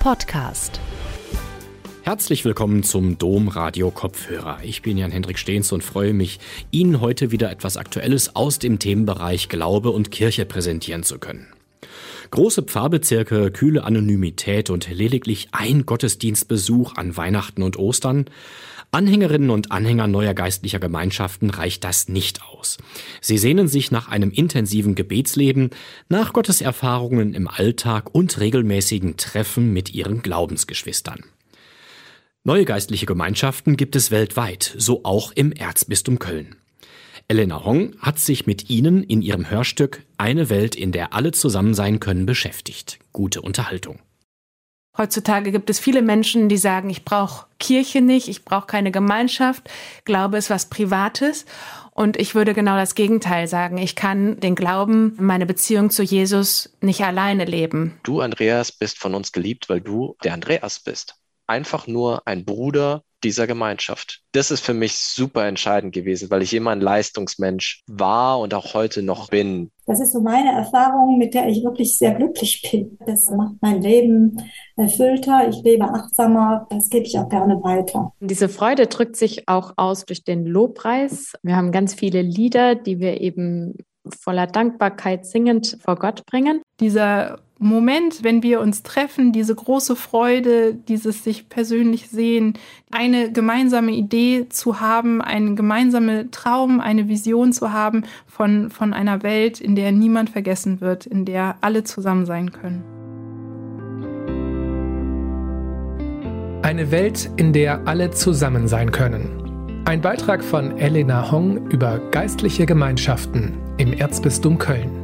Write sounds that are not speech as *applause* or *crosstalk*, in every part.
Podcast. Herzlich willkommen zum Dom Radio Kopfhörer. Ich bin Jan-Hendrik Stehns und freue mich, Ihnen heute wieder etwas Aktuelles aus dem Themenbereich Glaube und Kirche präsentieren zu können. Große Pfarrbezirke, kühle Anonymität und lediglich ein Gottesdienstbesuch an Weihnachten und Ostern. Anhängerinnen und Anhänger neuer geistlicher Gemeinschaften reicht das nicht aus. Sie sehnen sich nach einem intensiven Gebetsleben, nach Gotteserfahrungen im Alltag und regelmäßigen Treffen mit ihren Glaubensgeschwistern. Neue geistliche Gemeinschaften gibt es weltweit, so auch im Erzbistum Köln. Elena Hong hat sich mit Ihnen in ihrem Hörstück Eine Welt, in der alle zusammen sein können, beschäftigt. Gute Unterhaltung. Heutzutage gibt es viele Menschen, die sagen, ich brauche Kirche nicht, ich brauche keine Gemeinschaft, Glaube ist was Privates. Und ich würde genau das Gegenteil sagen. Ich kann den Glauben, meine Beziehung zu Jesus nicht alleine leben. Du, Andreas, bist von uns geliebt, weil du der Andreas bist. Einfach nur ein Bruder, dieser Gemeinschaft. Das ist für mich super entscheidend gewesen, weil ich immer ein Leistungsmensch war und auch heute noch bin. Das ist so meine Erfahrung, mit der ich wirklich sehr glücklich bin. Das macht mein Leben erfüllter, ich lebe achtsamer, das gebe ich auch gerne weiter. Diese Freude drückt sich auch aus durch den Lobpreis. Wir haben ganz viele Lieder, die wir eben voller Dankbarkeit singend vor Gott bringen. Dieser Moment, wenn wir uns treffen, diese große Freude, dieses sich persönlich sehen, eine gemeinsame Idee zu haben, einen gemeinsamen Traum, eine Vision zu haben von, von einer Welt, in der niemand vergessen wird, in der alle zusammen sein können. Eine Welt, in der alle zusammen sein können. Ein Beitrag von Elena Hong über geistliche Gemeinschaften im Erzbistum Köln.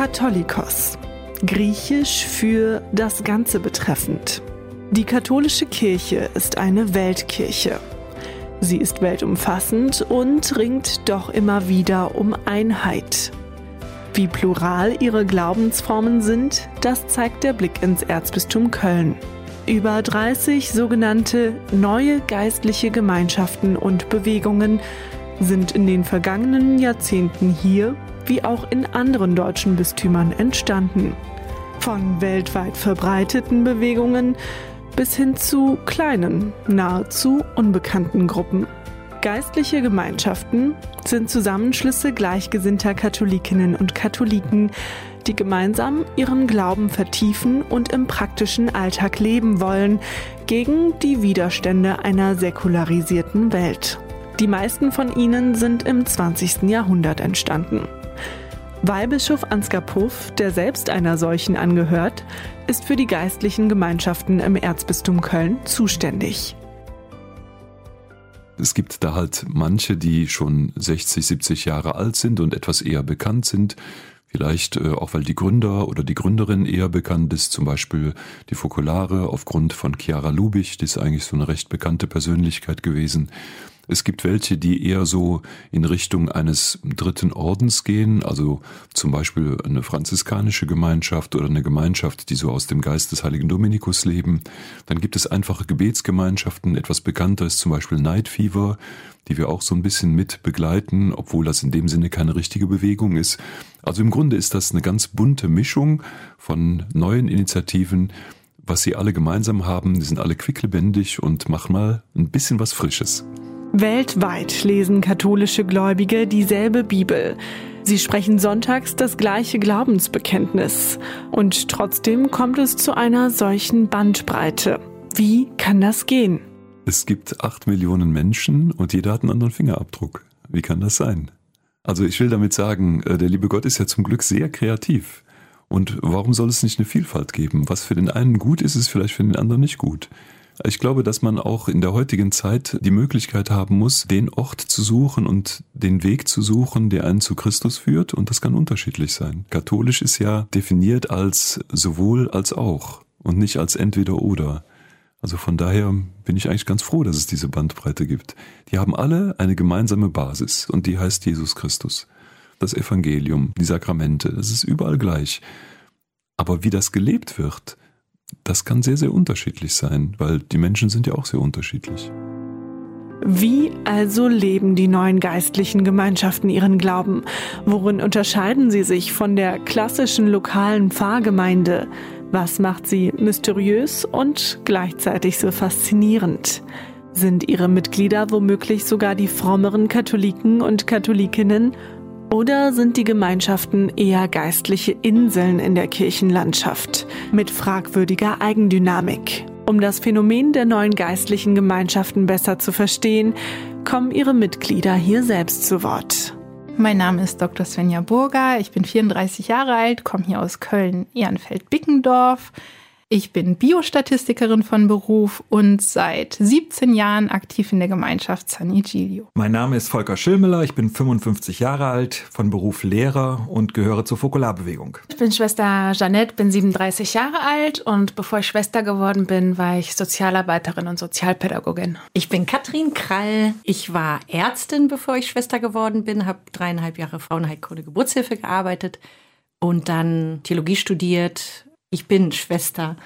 Katholikos, griechisch für das Ganze betreffend. Die katholische Kirche ist eine Weltkirche. Sie ist weltumfassend und ringt doch immer wieder um Einheit. Wie plural ihre Glaubensformen sind, das zeigt der Blick ins Erzbistum Köln. Über 30 sogenannte neue geistliche Gemeinschaften und Bewegungen sind in den vergangenen Jahrzehnten hier wie auch in anderen deutschen Bistümern entstanden. Von weltweit verbreiteten Bewegungen bis hin zu kleinen, nahezu unbekannten Gruppen. Geistliche Gemeinschaften sind Zusammenschlüsse gleichgesinnter Katholikinnen und Katholiken, die gemeinsam ihren Glauben vertiefen und im praktischen Alltag leben wollen, gegen die Widerstände einer säkularisierten Welt. Die meisten von ihnen sind im 20. Jahrhundert entstanden. Weihbischof Ansgar Puff, der selbst einer solchen angehört, ist für die geistlichen Gemeinschaften im Erzbistum Köln zuständig. Es gibt da halt manche, die schon 60, 70 Jahre alt sind und etwas eher bekannt sind. Vielleicht äh, auch, weil die Gründer oder die Gründerin eher bekannt ist, zum Beispiel die Fokolare aufgrund von Chiara Lubich, die ist eigentlich so eine recht bekannte Persönlichkeit gewesen. Es gibt welche, die eher so in Richtung eines dritten Ordens gehen, also zum Beispiel eine franziskanische Gemeinschaft oder eine Gemeinschaft, die so aus dem Geist des heiligen Dominikus leben. Dann gibt es einfache Gebetsgemeinschaften, etwas bekannter ist zum Beispiel Night Fever, die wir auch so ein bisschen mit begleiten, obwohl das in dem Sinne keine richtige Bewegung ist. Also im Grunde ist das eine ganz bunte Mischung von neuen Initiativen, was sie alle gemeinsam haben, die sind alle quicklebendig und machen mal ein bisschen was Frisches. Weltweit lesen katholische Gläubige dieselbe Bibel. Sie sprechen sonntags das gleiche Glaubensbekenntnis. Und trotzdem kommt es zu einer solchen Bandbreite. Wie kann das gehen? Es gibt acht Millionen Menschen und jeder hat einen anderen Fingerabdruck. Wie kann das sein? Also ich will damit sagen, äh, der liebe Gott ist ja zum Glück sehr kreativ. Und warum soll es nicht eine Vielfalt geben? Was für den einen gut ist, ist vielleicht für den anderen nicht gut. Ich glaube, dass man auch in der heutigen Zeit die Möglichkeit haben muss, den Ort zu suchen und den Weg zu suchen, der einen zu Christus führt. Und das kann unterschiedlich sein. Katholisch ist ja definiert als sowohl als auch und nicht als entweder oder. Also von daher bin ich eigentlich ganz froh, dass es diese Bandbreite gibt. Die haben alle eine gemeinsame Basis und die heißt Jesus Christus. Das Evangelium, die Sakramente, das ist überall gleich. Aber wie das gelebt wird, das kann sehr, sehr unterschiedlich sein, weil die Menschen sind ja auch sehr unterschiedlich. Wie also leben die neuen geistlichen Gemeinschaften ihren Glauben? Worin unterscheiden sie sich von der klassischen lokalen Pfarrgemeinde? Was macht sie mysteriös und gleichzeitig so faszinierend? Sind ihre Mitglieder womöglich sogar die frommeren Katholiken und Katholikinnen? Oder sind die Gemeinschaften eher geistliche Inseln in der Kirchenlandschaft mit fragwürdiger Eigendynamik? Um das Phänomen der neuen geistlichen Gemeinschaften besser zu verstehen, kommen ihre Mitglieder hier selbst zu Wort. Mein Name ist Dr. Svenja Burger. Ich bin 34 Jahre alt, komme hier aus Köln-Ehrenfeld-Bickendorf. Ich bin Biostatistikerin von Beruf und seit 17 Jahren aktiv in der Gemeinschaft San Igilio. Mein Name ist Volker Schilmüller, ich bin 55 Jahre alt, von Beruf Lehrer und gehöre zur Fokularbewegung. Ich bin Schwester Jeanette, bin 37 Jahre alt und bevor ich Schwester geworden bin, war ich Sozialarbeiterin und Sozialpädagogin. Ich bin Katrin Krall, ich war Ärztin, bevor ich Schwester geworden bin, habe dreieinhalb Jahre Frauenheilkunde Geburtshilfe gearbeitet und dann Theologie studiert, ich bin Schwester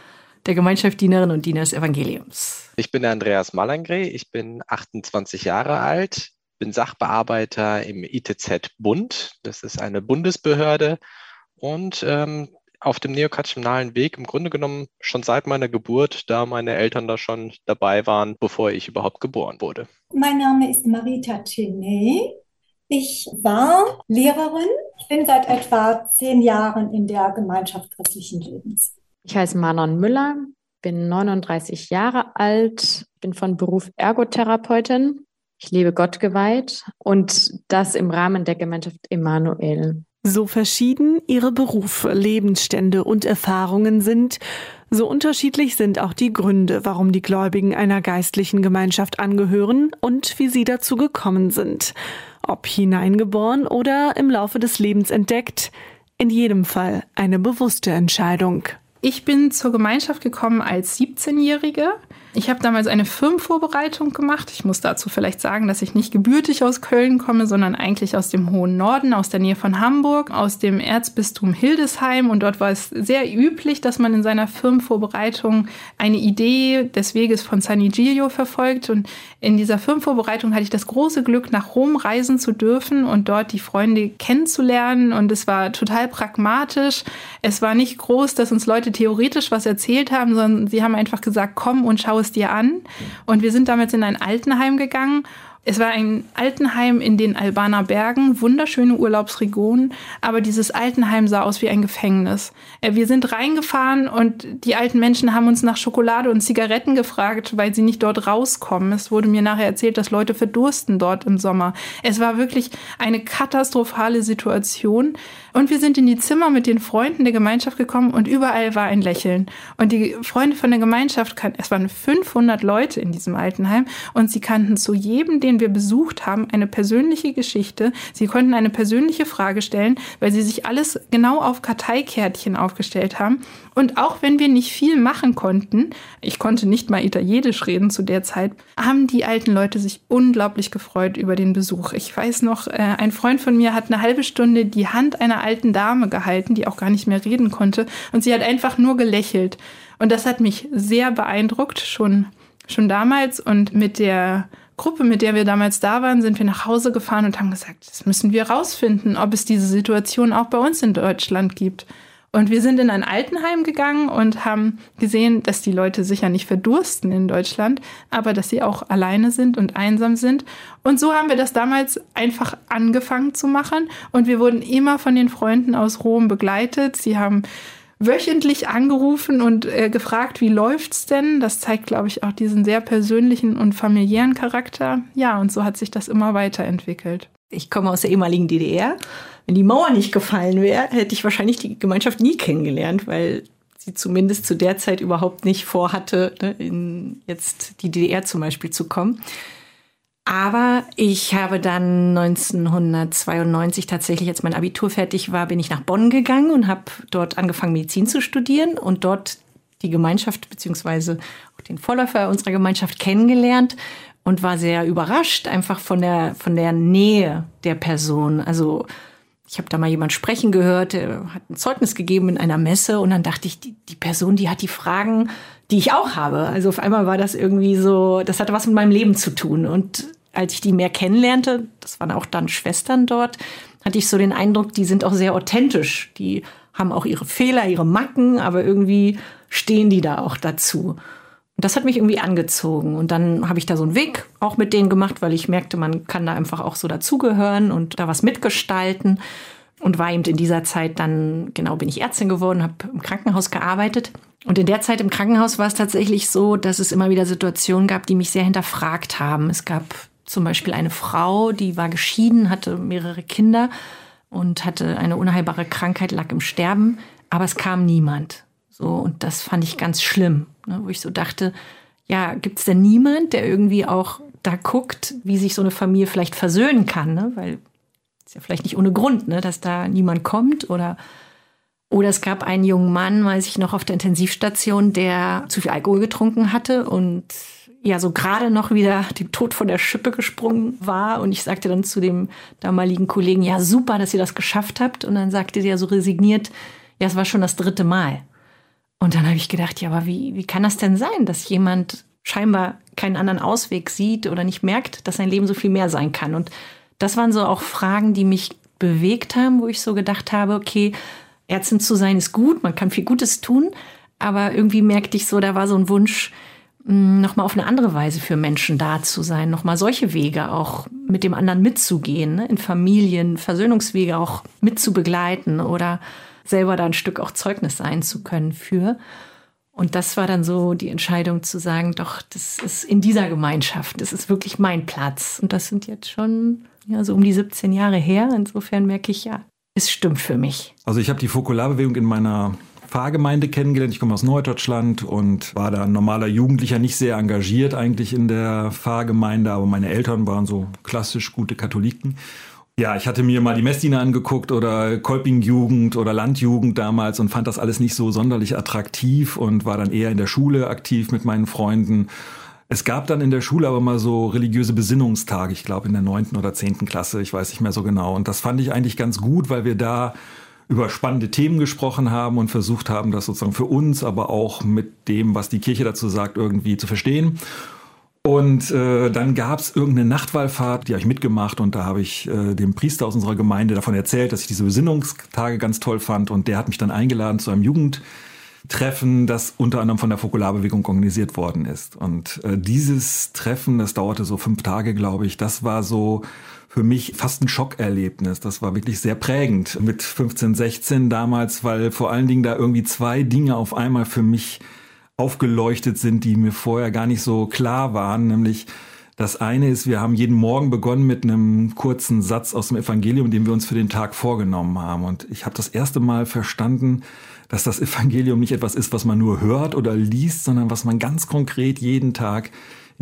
der Gemeinschaft Dienerinnen und Diener des Evangeliums. Ich bin der Andreas Malangre, ich bin 28 Jahre alt, bin Sachbearbeiter im ITZ Bund. Das ist eine Bundesbehörde und ähm, auf dem neokatechinalen Weg im Grunde genommen schon seit meiner Geburt, da meine Eltern da schon dabei waren, bevor ich überhaupt geboren wurde. Mein Name ist Marita Tene. Ich war Lehrerin. Ich bin seit etwa zehn Jahren in der Gemeinschaft christlichen Lebens. Ich heiße Manon Müller, bin 39 Jahre alt, bin von Beruf Ergotherapeutin. Ich lebe Gott geweiht und das im Rahmen der Gemeinschaft Emanuel. So verschieden ihre Berufe, Lebensstände und Erfahrungen sind, so unterschiedlich sind auch die Gründe, warum die Gläubigen einer geistlichen Gemeinschaft angehören und wie sie dazu gekommen sind ob hineingeboren oder im Laufe des Lebens entdeckt, in jedem Fall eine bewusste Entscheidung. Ich bin zur Gemeinschaft gekommen als 17-Jährige. Ich habe damals eine Firmenvorbereitung gemacht. Ich muss dazu vielleicht sagen, dass ich nicht gebürtig aus Köln komme, sondern eigentlich aus dem hohen Norden, aus der Nähe von Hamburg, aus dem Erzbistum Hildesheim. Und dort war es sehr üblich, dass man in seiner Firmenvorbereitung eine Idee des Weges von San Igilio verfolgt. Und in dieser Firmenvorbereitung hatte ich das große Glück, nach Rom reisen zu dürfen und dort die Freunde kennenzulernen. Und es war total pragmatisch. Es war nicht groß, dass uns Leute theoretisch was erzählt haben, sondern sie haben einfach gesagt, komm und schau es dir an. Und wir sind damals in ein Altenheim gegangen es war ein Altenheim in den Albaner Bergen, wunderschöne Urlaubsregionen, aber dieses Altenheim sah aus wie ein Gefängnis. Äh, wir sind reingefahren und die alten Menschen haben uns nach Schokolade und Zigaretten gefragt, weil sie nicht dort rauskommen. Es wurde mir nachher erzählt, dass Leute verdursten dort im Sommer. Es war wirklich eine katastrophale Situation. Und wir sind in die Zimmer mit den Freunden der Gemeinschaft gekommen und überall war ein Lächeln. Und die Freunde von der Gemeinschaft es waren 500 Leute in diesem Altenheim und sie kannten zu jedem, den wir besucht haben, eine persönliche Geschichte. Sie konnten eine persönliche Frage stellen, weil sie sich alles genau auf Karteikärtchen aufgestellt haben. Und auch wenn wir nicht viel machen konnten, ich konnte nicht mal Italienisch reden zu der Zeit, haben die alten Leute sich unglaublich gefreut über den Besuch. Ich weiß noch, äh, ein Freund von mir hat eine halbe Stunde die Hand einer alten Dame gehalten, die auch gar nicht mehr reden konnte, und sie hat einfach nur gelächelt. Und das hat mich sehr beeindruckt, schon, schon damals. Und mit der Gruppe, mit der wir damals da waren, sind wir nach Hause gefahren und haben gesagt, das müssen wir rausfinden, ob es diese Situation auch bei uns in Deutschland gibt. Und wir sind in ein Altenheim gegangen und haben gesehen, dass die Leute sicher nicht verdursten in Deutschland, aber dass sie auch alleine sind und einsam sind. Und so haben wir das damals einfach angefangen zu machen. Und wir wurden immer von den Freunden aus Rom begleitet. Sie haben wöchentlich angerufen und äh, gefragt, wie läuft's denn? Das zeigt, glaube ich, auch diesen sehr persönlichen und familiären Charakter. Ja, und so hat sich das immer weiterentwickelt. Ich komme aus der ehemaligen DDR wenn die Mauer nicht gefallen wäre, hätte ich wahrscheinlich die Gemeinschaft nie kennengelernt, weil sie zumindest zu der Zeit überhaupt nicht vorhatte, ne, in jetzt die DDR zum Beispiel zu kommen. Aber ich habe dann 1992 tatsächlich, als mein Abitur fertig war, bin ich nach Bonn gegangen und habe dort angefangen, Medizin zu studieren und dort die Gemeinschaft beziehungsweise auch den Vorläufer unserer Gemeinschaft kennengelernt und war sehr überrascht einfach von der von der Nähe der Person. Also ich habe da mal jemand sprechen gehört, der hat ein Zeugnis gegeben in einer Messe und dann dachte ich, die, die Person, die hat die Fragen, die ich auch habe. Also auf einmal war das irgendwie so, das hatte was mit meinem Leben zu tun. Und als ich die mehr kennenlernte, das waren auch dann Schwestern dort, hatte ich so den Eindruck, die sind auch sehr authentisch. Die haben auch ihre Fehler, ihre Macken, aber irgendwie stehen die da auch dazu. Das hat mich irgendwie angezogen. Und dann habe ich da so einen Weg auch mit denen gemacht, weil ich merkte, man kann da einfach auch so dazugehören und da was mitgestalten. Und war eben in dieser Zeit dann, genau, bin ich Ärztin geworden, habe im Krankenhaus gearbeitet. Und in der Zeit im Krankenhaus war es tatsächlich so, dass es immer wieder Situationen gab, die mich sehr hinterfragt haben. Es gab zum Beispiel eine Frau, die war geschieden, hatte mehrere Kinder und hatte eine unheilbare Krankheit, lag im Sterben, aber es kam niemand. So, und das fand ich ganz schlimm, ne, wo ich so dachte, ja, gibt es denn niemand, der irgendwie auch da guckt, wie sich so eine Familie vielleicht versöhnen kann, ne? weil ist ja vielleicht nicht ohne Grund, ne, dass da niemand kommt oder oder es gab einen jungen Mann, weiß ich noch, auf der Intensivstation, der zu viel Alkohol getrunken hatte und ja so gerade noch wieder dem Tod von der Schippe gesprungen war. Und ich sagte dann zu dem damaligen Kollegen, ja super, dass ihr das geschafft habt. Und dann sagte der so resigniert, ja, es war schon das dritte Mal. Und dann habe ich gedacht, ja, aber wie, wie kann das denn sein, dass jemand scheinbar keinen anderen Ausweg sieht oder nicht merkt, dass sein Leben so viel mehr sein kann? Und das waren so auch Fragen, die mich bewegt haben, wo ich so gedacht habe, okay, Ärztin zu sein ist gut, man kann viel Gutes tun, aber irgendwie merkte ich so, da war so ein Wunsch, mm, nochmal auf eine andere Weise für Menschen da zu sein, nochmal solche Wege auch mit dem anderen mitzugehen, ne? in Familien, Versöhnungswege auch mitzubegleiten oder selber da ein Stück auch Zeugnis sein zu können für. Und das war dann so die Entscheidung zu sagen, doch, das ist in dieser Gemeinschaft, das ist wirklich mein Platz. Und das sind jetzt schon ja, so um die 17 Jahre her. Insofern merke ich, ja, es stimmt für mich. Also ich habe die Fokularbewegung in meiner Pfarrgemeinde kennengelernt. Ich komme aus Norddeutschland und war da ein normaler Jugendlicher, nicht sehr engagiert eigentlich in der Pfarrgemeinde, aber meine Eltern waren so klassisch gute Katholiken. Ja, ich hatte mir mal die Messdiener angeguckt oder Kolpingjugend oder Landjugend damals und fand das alles nicht so sonderlich attraktiv und war dann eher in der Schule aktiv mit meinen Freunden es gab dann in der Schule aber mal so religiöse Besinnungstage, ich glaube in der neunten oder zehnten Klasse, ich weiß nicht mehr so genau. Und das fand ich eigentlich ganz gut, weil wir da über spannende Themen gesprochen haben und versucht haben, das sozusagen für uns, aber auch mit dem, was die Kirche dazu sagt, irgendwie zu verstehen. Und äh, dann gab es irgendeine Nachtwallfahrt, die habe ich mitgemacht und da habe ich äh, dem Priester aus unserer Gemeinde davon erzählt, dass ich diese Besinnungstage ganz toll fand und der hat mich dann eingeladen zu einem Jugend Treffen, das unter anderem von der Fokularbewegung organisiert worden ist. Und äh, dieses Treffen, das dauerte so fünf Tage, glaube ich, das war so für mich fast ein Schockerlebnis. Das war wirklich sehr prägend mit 15, 16 damals, weil vor allen Dingen da irgendwie zwei Dinge auf einmal für mich aufgeleuchtet sind, die mir vorher gar nicht so klar waren, nämlich das eine ist, wir haben jeden Morgen begonnen mit einem kurzen Satz aus dem Evangelium, den wir uns für den Tag vorgenommen haben. Und ich habe das erste Mal verstanden, dass das Evangelium nicht etwas ist, was man nur hört oder liest, sondern was man ganz konkret jeden Tag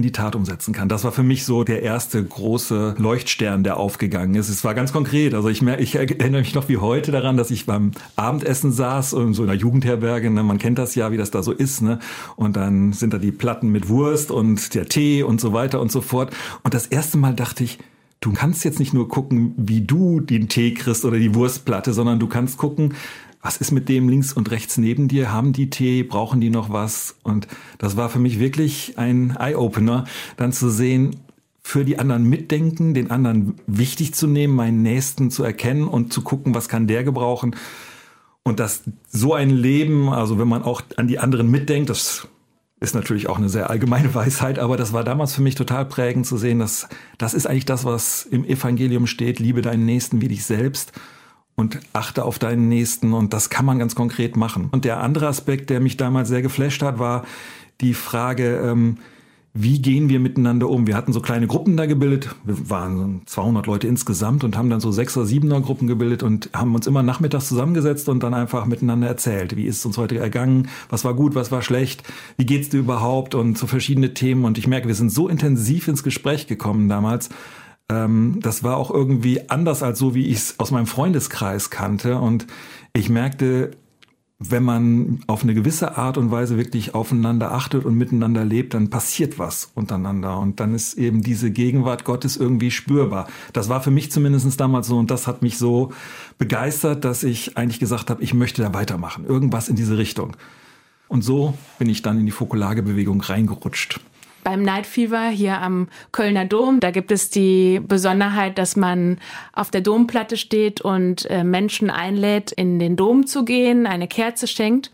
in die Tat umsetzen kann. Das war für mich so der erste große Leuchtstern, der aufgegangen ist. Es war ganz konkret. Also ich, ich erinnere mich noch wie heute daran, dass ich beim Abendessen saß und so in einer Jugendherberge. Ne? Man kennt das ja, wie das da so ist. Ne? Und dann sind da die Platten mit Wurst und der Tee und so weiter und so fort. Und das erste Mal dachte ich, du kannst jetzt nicht nur gucken, wie du den Tee kriegst oder die Wurstplatte, sondern du kannst gucken, was ist mit dem links und rechts neben dir? Haben die Tee? Brauchen die noch was? Und das war für mich wirklich ein Eye-Opener, dann zu sehen, für die anderen mitdenken, den anderen wichtig zu nehmen, meinen Nächsten zu erkennen und zu gucken, was kann der gebrauchen. Und dass so ein Leben, also wenn man auch an die anderen mitdenkt, das ist natürlich auch eine sehr allgemeine *laughs* Weisheit, aber das war damals für mich total prägend zu sehen, dass das ist eigentlich das, was im Evangelium steht, liebe deinen Nächsten wie dich selbst und achte auf deinen Nächsten und das kann man ganz konkret machen. Und der andere Aspekt, der mich damals sehr geflasht hat, war die Frage, ähm, wie gehen wir miteinander um? Wir hatten so kleine Gruppen da gebildet. Wir waren 200 Leute insgesamt und haben dann so sechs oder siebener Gruppen gebildet und haben uns immer nachmittags zusammengesetzt und dann einfach miteinander erzählt. Wie ist es uns heute ergangen? Was war gut? Was war schlecht? Wie geht's dir überhaupt? Und so verschiedene Themen. Und ich merke, wir sind so intensiv ins Gespräch gekommen damals ähm, das war auch irgendwie anders als so, wie ich es aus meinem Freundeskreis kannte. Und ich merkte, wenn man auf eine gewisse Art und Weise wirklich aufeinander achtet und miteinander lebt, dann passiert was untereinander. Und dann ist eben diese Gegenwart Gottes irgendwie spürbar. Das war für mich zumindest damals so und das hat mich so begeistert, dass ich eigentlich gesagt habe, ich möchte da weitermachen. Irgendwas in diese Richtung. Und so bin ich dann in die Fokularge-Bewegung reingerutscht. Beim Night Fever hier am Kölner Dom, da gibt es die Besonderheit, dass man auf der Domplatte steht und äh, Menschen einlädt, in den Dom zu gehen, eine Kerze schenkt.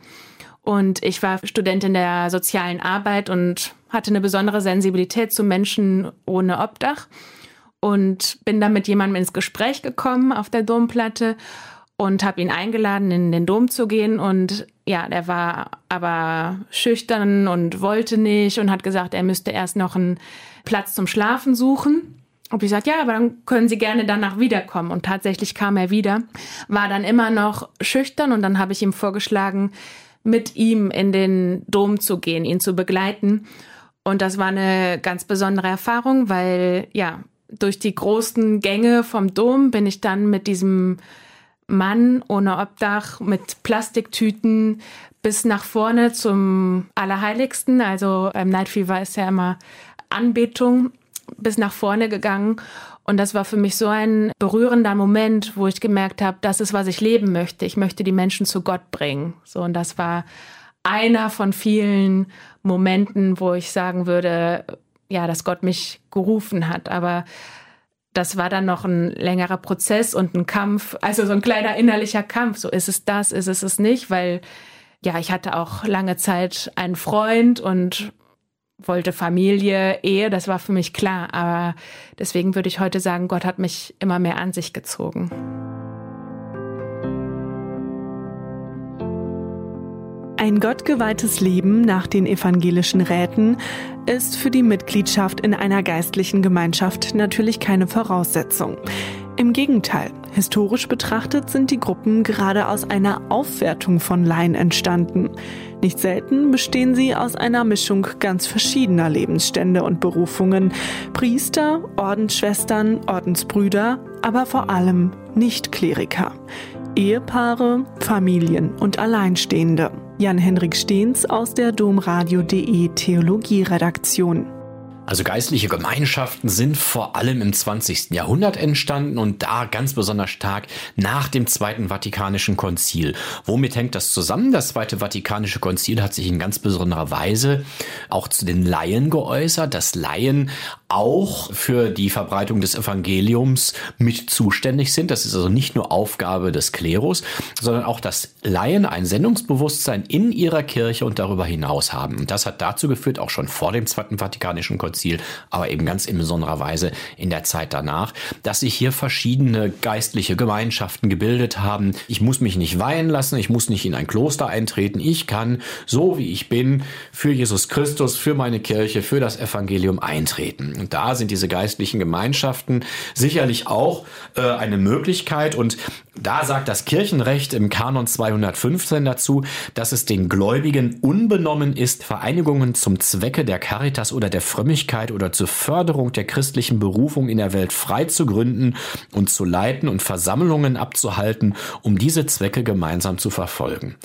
Und ich war Studentin der sozialen Arbeit und hatte eine besondere Sensibilität zu Menschen ohne Obdach und bin dann mit jemandem ins Gespräch gekommen auf der Domplatte und habe ihn eingeladen, in den Dom zu gehen. Und ja, der war aber schüchtern und wollte nicht und hat gesagt, er müsste erst noch einen Platz zum Schlafen suchen. Und ich sagte, ja, aber dann können Sie gerne danach wiederkommen. Und tatsächlich kam er wieder, war dann immer noch schüchtern und dann habe ich ihm vorgeschlagen, mit ihm in den Dom zu gehen, ihn zu begleiten. Und das war eine ganz besondere Erfahrung, weil ja, durch die großen Gänge vom Dom bin ich dann mit diesem Mann ohne Obdach mit Plastiktüten bis nach vorne zum Allerheiligsten. Also beim Night Fever ist ja immer Anbetung bis nach vorne gegangen. Und das war für mich so ein berührender Moment, wo ich gemerkt habe, das ist, was ich leben möchte. Ich möchte die Menschen zu Gott bringen. So, und das war einer von vielen Momenten, wo ich sagen würde, ja, dass Gott mich gerufen hat. Aber das war dann noch ein längerer Prozess und ein Kampf, also so ein kleiner innerlicher Kampf. So ist es das, ist es es nicht, weil ja, ich hatte auch lange Zeit einen Freund und wollte Familie, Ehe, das war für mich klar. Aber deswegen würde ich heute sagen, Gott hat mich immer mehr an sich gezogen. Ein gottgeweihtes Leben nach den evangelischen Räten ist für die Mitgliedschaft in einer geistlichen Gemeinschaft natürlich keine Voraussetzung. Im Gegenteil, historisch betrachtet sind die Gruppen gerade aus einer Aufwertung von Laien entstanden. Nicht selten bestehen sie aus einer Mischung ganz verschiedener Lebensstände und Berufungen. Priester, Ordensschwestern, Ordensbrüder, aber vor allem Nichtkleriker. Ehepaare, Familien und Alleinstehende. Jan-Henrik Stehns aus der Domradio.de Theologieredaktion. Also geistliche Gemeinschaften sind vor allem im 20. Jahrhundert entstanden und da ganz besonders stark nach dem Zweiten Vatikanischen Konzil. Womit hängt das zusammen? Das Zweite Vatikanische Konzil hat sich in ganz besonderer Weise auch zu den Laien geäußert, dass Laien auch für die Verbreitung des Evangeliums mit zuständig sind. Das ist also nicht nur Aufgabe des Klerus, sondern auch, dass Laien ein Sendungsbewusstsein in ihrer Kirche und darüber hinaus haben. Und das hat dazu geführt, auch schon vor dem Zweiten Vatikanischen Konzil, aber eben ganz in besonderer Weise in der Zeit danach, dass sich hier verschiedene geistliche Gemeinschaften gebildet haben. Ich muss mich nicht weihen lassen, ich muss nicht in ein Kloster eintreten. Ich kann, so wie ich bin, für Jesus Christus, für meine Kirche, für das Evangelium eintreten. Und da sind diese geistlichen Gemeinschaften sicherlich auch äh, eine Möglichkeit. Und da sagt das Kirchenrecht im Kanon 215 dazu, dass es den Gläubigen unbenommen ist, Vereinigungen zum Zwecke der Caritas oder der Frömmigkeit oder zur Förderung der christlichen Berufung in der Welt frei zu gründen und zu leiten und Versammlungen abzuhalten, um diese Zwecke gemeinsam zu verfolgen.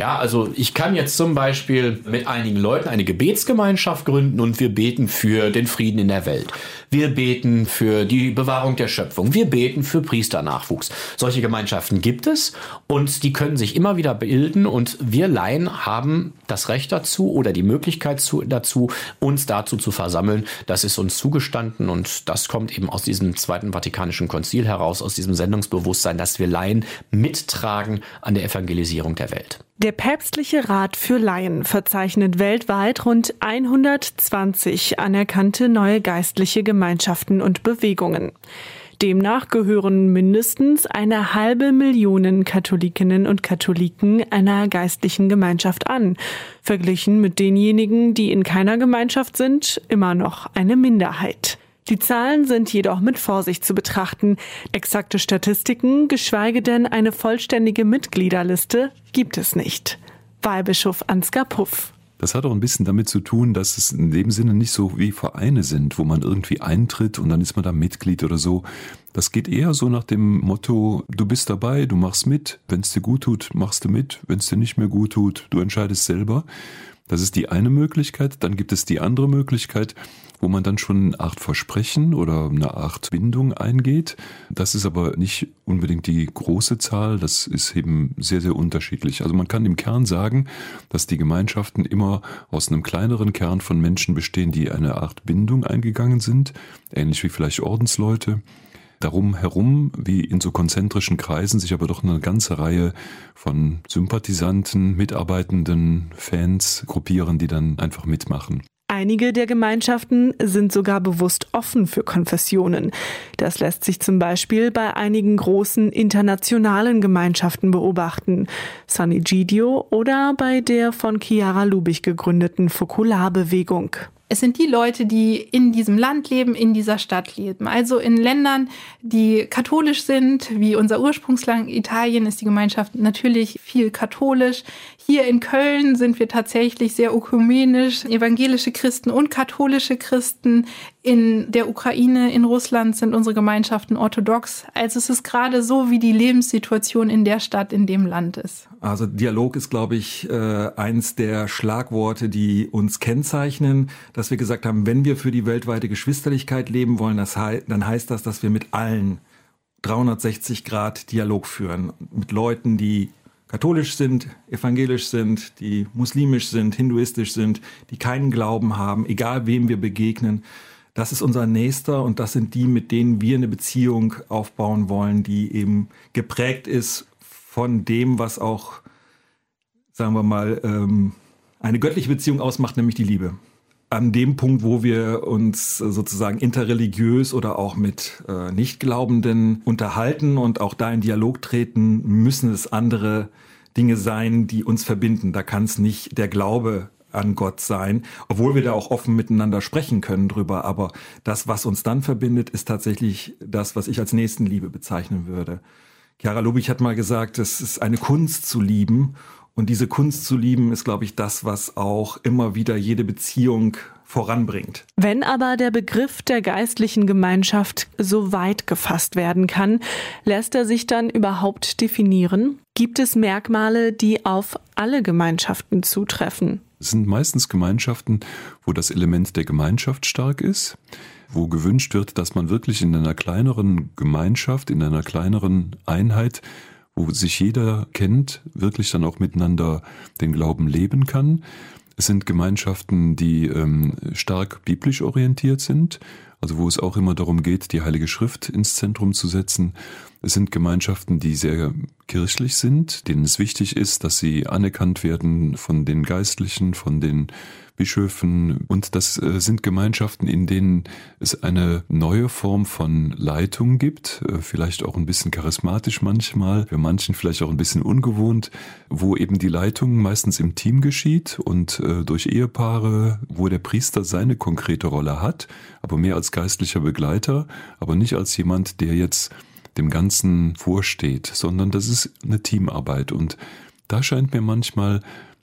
Ja, also ich kann jetzt zum Beispiel mit einigen Leuten eine Gebetsgemeinschaft gründen und wir beten für den Frieden in der Welt. Wir beten für die Bewahrung der Schöpfung. Wir beten für Priesternachwuchs. Solche Gemeinschaften gibt es und die können sich immer wieder bilden und wir Laien haben das Recht dazu oder die Möglichkeit zu, dazu, uns dazu zu versammeln. Das ist uns zugestanden und das kommt eben aus diesem Zweiten Vatikanischen Konzil heraus, aus diesem Sendungsbewusstsein, dass wir Laien mittragen an der Evangelisierung der Welt. Der Päpstliche Rat für Laien verzeichnet weltweit rund 120 anerkannte neue geistliche Gemeinschaften und Bewegungen. Demnach gehören mindestens eine halbe Million Katholikinnen und Katholiken einer geistlichen Gemeinschaft an, verglichen mit denjenigen, die in keiner Gemeinschaft sind, immer noch eine Minderheit. Die Zahlen sind jedoch mit Vorsicht zu betrachten. Exakte Statistiken, geschweige denn eine vollständige Mitgliederliste, gibt es nicht. Weihbischof Ansgar Puff. Das hat auch ein bisschen damit zu tun, dass es in dem Sinne nicht so wie Vereine sind, wo man irgendwie eintritt und dann ist man da Mitglied oder so. Das geht eher so nach dem Motto, du bist dabei, du machst mit, wenn es dir gut tut, machst du mit, wenn es dir nicht mehr gut tut, du entscheidest selber. Das ist die eine Möglichkeit. Dann gibt es die andere Möglichkeit, wo man dann schon eine Art Versprechen oder eine Art Bindung eingeht. Das ist aber nicht unbedingt die große Zahl, das ist eben sehr, sehr unterschiedlich. Also man kann im Kern sagen, dass die Gemeinschaften immer aus einem kleineren Kern von Menschen bestehen, die eine Art Bindung eingegangen sind, ähnlich wie vielleicht Ordensleute darum herum, wie in so konzentrischen Kreisen, sich aber doch eine ganze Reihe von Sympathisanten, Mitarbeitenden, Fans gruppieren, die dann einfach mitmachen. Einige der Gemeinschaften sind sogar bewusst offen für Konfessionen. Das lässt sich zum Beispiel bei einigen großen internationalen Gemeinschaften beobachten, San Egidio oder bei der von Chiara Lubich gegründeten Fokularbewegung. Es sind die Leute, die in diesem Land leben, in dieser Stadt leben. Also in Ländern, die katholisch sind, wie unser Ursprungsland Italien ist die Gemeinschaft natürlich viel katholisch. Hier in Köln sind wir tatsächlich sehr ökumenisch, evangelische Christen und katholische Christen. In der Ukraine, in Russland sind unsere Gemeinschaften orthodox. Also es ist gerade so, wie die Lebenssituation in der Stadt, in dem Land ist. Also Dialog ist, glaube ich, äh, eins der Schlagworte, die uns kennzeichnen, dass wir gesagt haben, wenn wir für die weltweite Geschwisterlichkeit leben wollen, dann heißt das, dass wir mit allen 360 Grad Dialog führen. Mit Leuten, die katholisch sind, evangelisch sind, die muslimisch sind, hinduistisch sind, die keinen Glauben haben, egal wem wir begegnen. Das ist unser Nächster und das sind die, mit denen wir eine Beziehung aufbauen wollen, die eben geprägt ist von dem, was auch, sagen wir mal, ähm, eine göttliche Beziehung ausmacht, nämlich die Liebe an dem Punkt, wo wir uns sozusagen interreligiös oder auch mit äh, Nichtglaubenden unterhalten und auch da in Dialog treten, müssen es andere Dinge sein, die uns verbinden. Da kann es nicht der Glaube an Gott sein, obwohl wir da auch offen miteinander sprechen können drüber. Aber das, was uns dann verbindet, ist tatsächlich das, was ich als Nächstenliebe bezeichnen würde. Chiara Lubich hat mal gesagt, es ist eine Kunst zu lieben. Und diese Kunst zu lieben ist, glaube ich, das, was auch immer wieder jede Beziehung voranbringt. Wenn aber der Begriff der geistlichen Gemeinschaft so weit gefasst werden kann, lässt er sich dann überhaupt definieren? Gibt es Merkmale, die auf alle Gemeinschaften zutreffen? Es sind meistens Gemeinschaften, wo das Element der Gemeinschaft stark ist, wo gewünscht wird, dass man wirklich in einer kleineren Gemeinschaft, in einer kleineren Einheit wo sich jeder kennt, wirklich dann auch miteinander den Glauben leben kann. Es sind Gemeinschaften, die ähm, stark biblisch orientiert sind, also wo es auch immer darum geht, die Heilige Schrift ins Zentrum zu setzen. Es sind Gemeinschaften, die sehr kirchlich sind, denen es wichtig ist, dass sie anerkannt werden von den Geistlichen, von den Bischöfen. Und das äh, sind Gemeinschaften, in denen es eine neue Form von Leitung gibt, äh, vielleicht auch ein bisschen charismatisch manchmal, für manchen vielleicht auch ein bisschen ungewohnt, wo eben die Leitung meistens im Team geschieht und äh, durch Ehepaare, wo der Priester seine konkrete Rolle hat, aber mehr als geistlicher Begleiter, aber nicht als jemand, der jetzt dem Ganzen vorsteht, sondern das ist eine Teamarbeit und da scheint mir manchmal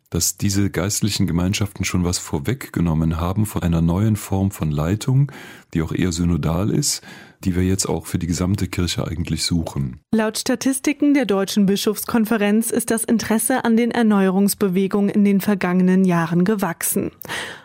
dass diese geistlichen Gemeinschaften schon was vorweggenommen haben von einer neuen Form von Leitung, die auch eher synodal ist, die wir jetzt auch für die gesamte Kirche eigentlich suchen. Laut Statistiken der Deutschen Bischofskonferenz ist das Interesse an den Erneuerungsbewegungen in den vergangenen Jahren gewachsen.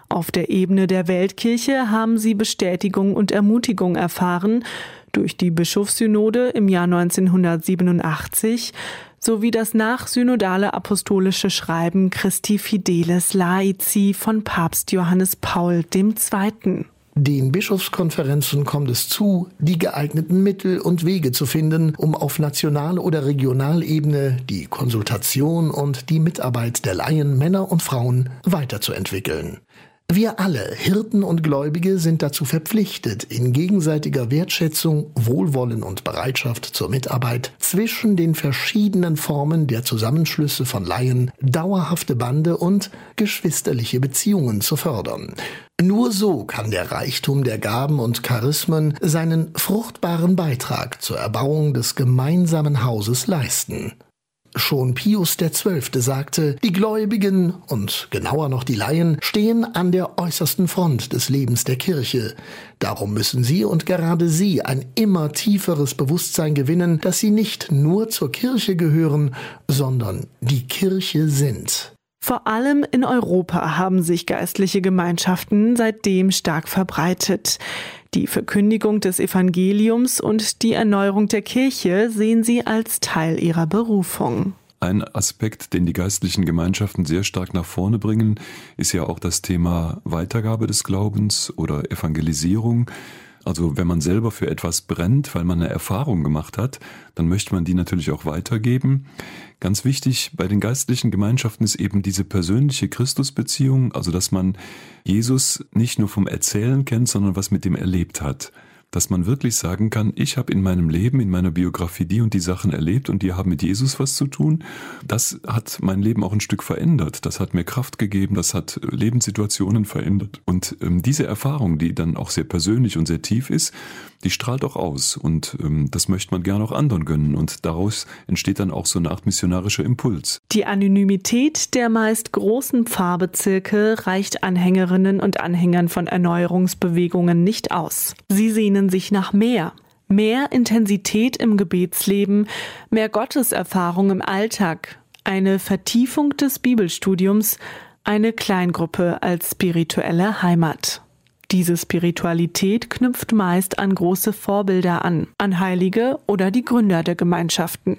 Auf der Ebene der Weltkirche haben sie Bestätigung und Ermutigung erfahren durch die Bischofssynode im Jahr 1987 sowie das nachsynodale apostolische Schreiben Christi Fidelis Laici von Papst Johannes Paul II. Den Bischofskonferenzen kommt es zu, die geeigneten Mittel und Wege zu finden, um auf National- oder Regionalebene die Konsultation und die Mitarbeit der Laien, Männer und Frauen weiterzuentwickeln. Wir alle, Hirten und Gläubige, sind dazu verpflichtet, in gegenseitiger Wertschätzung, Wohlwollen und Bereitschaft zur Mitarbeit zwischen den verschiedenen Formen der Zusammenschlüsse von Laien dauerhafte Bande und geschwisterliche Beziehungen zu fördern. Nur so kann der Reichtum der Gaben und Charismen seinen fruchtbaren Beitrag zur Erbauung des gemeinsamen Hauses leisten. Schon Pius XII. sagte, die Gläubigen und genauer noch die Laien stehen an der äußersten Front des Lebens der Kirche. Darum müssen sie und gerade sie ein immer tieferes Bewusstsein gewinnen, dass sie nicht nur zur Kirche gehören, sondern die Kirche sind. Vor allem in Europa haben sich geistliche Gemeinschaften seitdem stark verbreitet. Die Verkündigung des Evangeliums und die Erneuerung der Kirche sehen sie als Teil ihrer Berufung. Ein Aspekt, den die geistlichen Gemeinschaften sehr stark nach vorne bringen, ist ja auch das Thema Weitergabe des Glaubens oder Evangelisierung. Also wenn man selber für etwas brennt, weil man eine Erfahrung gemacht hat, dann möchte man die natürlich auch weitergeben. Ganz wichtig bei den geistlichen Gemeinschaften ist eben diese persönliche Christusbeziehung, also dass man Jesus nicht nur vom Erzählen kennt, sondern was mit dem erlebt hat dass man wirklich sagen kann, ich habe in meinem Leben, in meiner Biografie die und die Sachen erlebt und die haben mit Jesus was zu tun. Das hat mein Leben auch ein Stück verändert. Das hat mir Kraft gegeben, das hat Lebenssituationen verändert. Und ähm, diese Erfahrung, die dann auch sehr persönlich und sehr tief ist, die strahlt auch aus. Und ähm, das möchte man gerne auch anderen gönnen. Und daraus entsteht dann auch so eine Art missionarischer Impuls. Die Anonymität der meist großen Pfarrbezirke reicht Anhängerinnen und Anhängern von Erneuerungsbewegungen nicht aus. Sie sehnen sehnen sich nach mehr. Mehr Intensität im Gebetsleben, mehr Gotteserfahrung im Alltag, eine Vertiefung des Bibelstudiums, eine Kleingruppe als spirituelle Heimat. Diese Spiritualität knüpft meist an große Vorbilder an, an Heilige oder die Gründer der Gemeinschaften.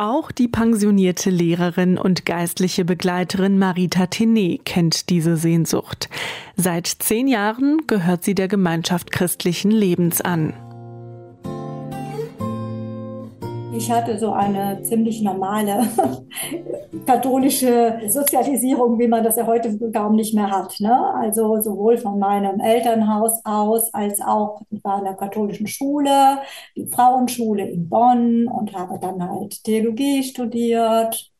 Auch die pensionierte Lehrerin und geistliche Begleiterin Marita Tenet kennt diese Sehnsucht. Seit zehn Jahren gehört sie der Gemeinschaft christlichen Lebens an. Ich hatte so eine ziemlich normale *laughs* katholische Sozialisierung, wie man das ja heute kaum nicht mehr hat. Ne? Also sowohl von meinem Elternhaus aus als auch, in der katholischen Schule, die Frauenschule in Bonn und habe dann halt Theologie studiert.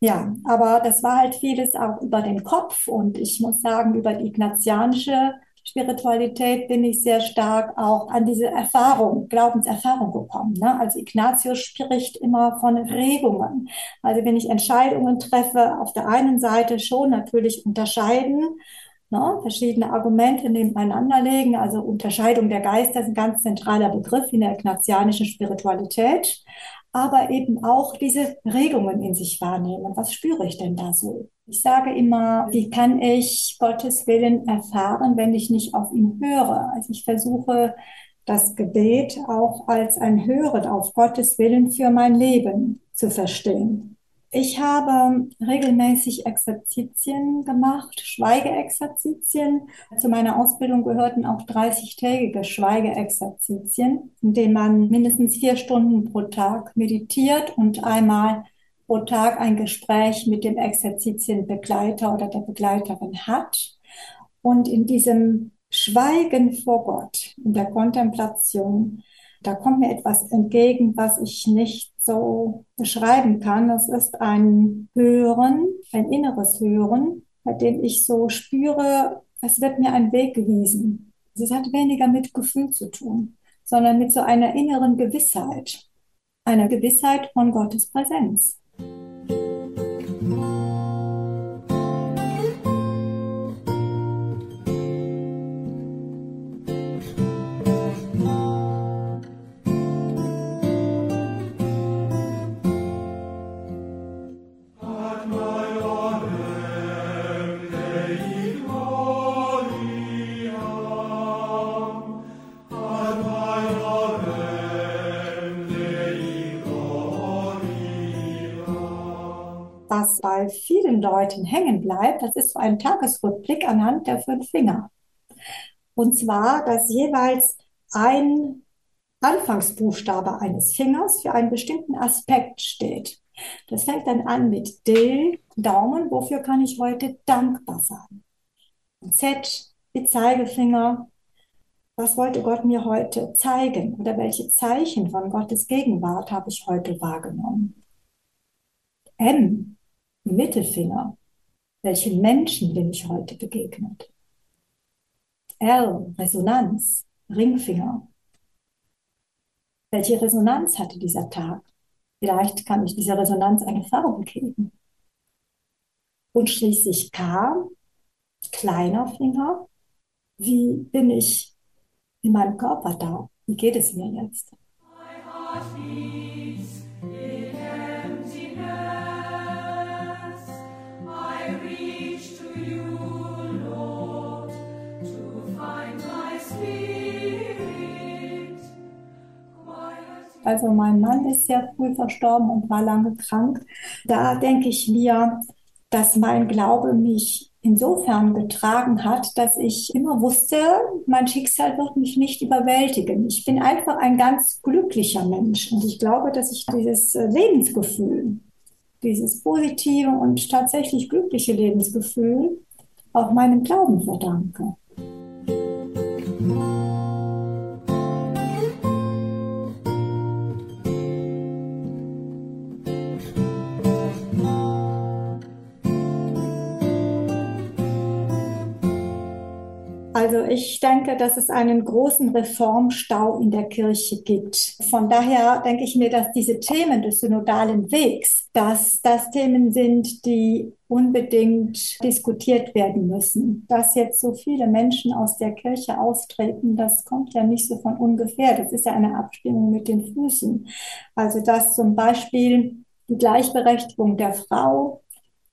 Ja, aber das war halt vieles auch über den Kopf und ich muss sagen, über die ignatianische Spiritualität bin ich sehr stark auch an diese Erfahrung, Glaubenserfahrung gekommen. Ne? Also Ignatius spricht immer von Regungen. Also wenn ich Entscheidungen treffe, auf der einen Seite schon natürlich unterscheiden, ne? verschiedene Argumente nebeneinander legen. Also Unterscheidung der Geister ist ein ganz zentraler Begriff in der ignatianischen Spiritualität aber eben auch diese Regungen in sich wahrnehmen. Was spüre ich denn da so? Ich sage immer, wie kann ich Gottes Willen erfahren, wenn ich nicht auf ihn höre? Also ich versuche das Gebet auch als ein Hören auf Gottes Willen für mein Leben zu verstehen. Ich habe regelmäßig Exerzitien gemacht, Schweigeexerzitien. Zu meiner Ausbildung gehörten auch 30-tägige Schweigeexerzitien, in denen man mindestens vier Stunden pro Tag meditiert und einmal pro Tag ein Gespräch mit dem Exerzitienbegleiter oder der Begleiterin hat. Und in diesem Schweigen vor Gott, in der Kontemplation, da kommt mir etwas entgegen, was ich nicht so beschreiben kann. Das ist ein Hören, ein inneres Hören, bei dem ich so spüre, es wird mir ein Weg gewiesen. Es hat weniger mit Gefühl zu tun, sondern mit so einer inneren Gewissheit, einer Gewissheit von Gottes Präsenz. Thank you. Was bei vielen Leuten hängen bleibt, das ist so ein Tagesrückblick anhand der fünf Finger. Und zwar, dass jeweils ein Anfangsbuchstabe eines Fingers für einen bestimmten Aspekt steht. Das fängt dann an mit D, Daumen, wofür kann ich heute dankbar sein? Z, die Zeigefinger, was wollte Gott mir heute zeigen? Oder welche Zeichen von Gottes Gegenwart habe ich heute wahrgenommen? M, Mittelfinger. Welchen Menschen bin ich heute begegnet? R, Resonanz, Ringfinger. Welche Resonanz hatte dieser Tag? Vielleicht kann ich dieser Resonanz eine Farbe geben. Und schließlich K, kleiner Finger. Wie bin ich in meinem Körper da? Wie geht es mir jetzt? Also mein Mann ist sehr früh verstorben und war lange krank. Da denke ich mir, dass mein Glaube mich insofern getragen hat, dass ich immer wusste, mein Schicksal wird mich nicht überwältigen. Ich bin einfach ein ganz glücklicher Mensch und ich glaube, dass ich dieses äh, Lebensgefühl, dieses positive und tatsächlich glückliche Lebensgefühl auch meinem Glauben verdanke. Ich denke, dass es einen großen Reformstau in der Kirche gibt. Von daher denke ich mir, dass diese Themen des synodalen Wegs, dass das Themen sind, die unbedingt diskutiert werden müssen. Dass jetzt so viele Menschen aus der Kirche austreten, das kommt ja nicht so von ungefähr. Das ist ja eine Abstimmung mit den Füßen. Also dass zum Beispiel die Gleichberechtigung der Frau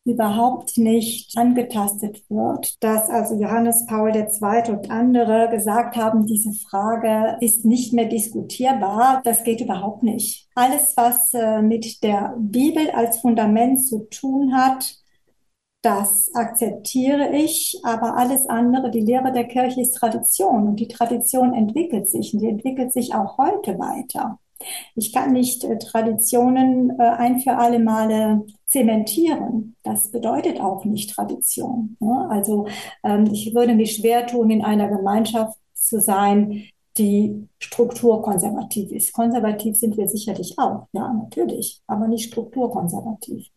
überhaupt nicht angetastet wird, dass also Johannes Paul II. und andere gesagt haben, diese Frage ist nicht mehr diskutierbar. Das geht überhaupt nicht. Alles, was äh, mit der Bibel als Fundament zu tun hat, das akzeptiere ich, aber alles andere, die Lehre der Kirche ist Tradition und die Tradition entwickelt sich und die entwickelt sich auch heute weiter. Ich kann nicht äh, Traditionen äh, ein für alle Male zementieren. Das bedeutet auch nicht Tradition. Ne? Also ähm, ich würde mich schwer tun, in einer Gemeinschaft zu sein, die strukturkonservativ ist. Konservativ sind wir sicherlich auch, ja, natürlich, aber nicht strukturkonservativ.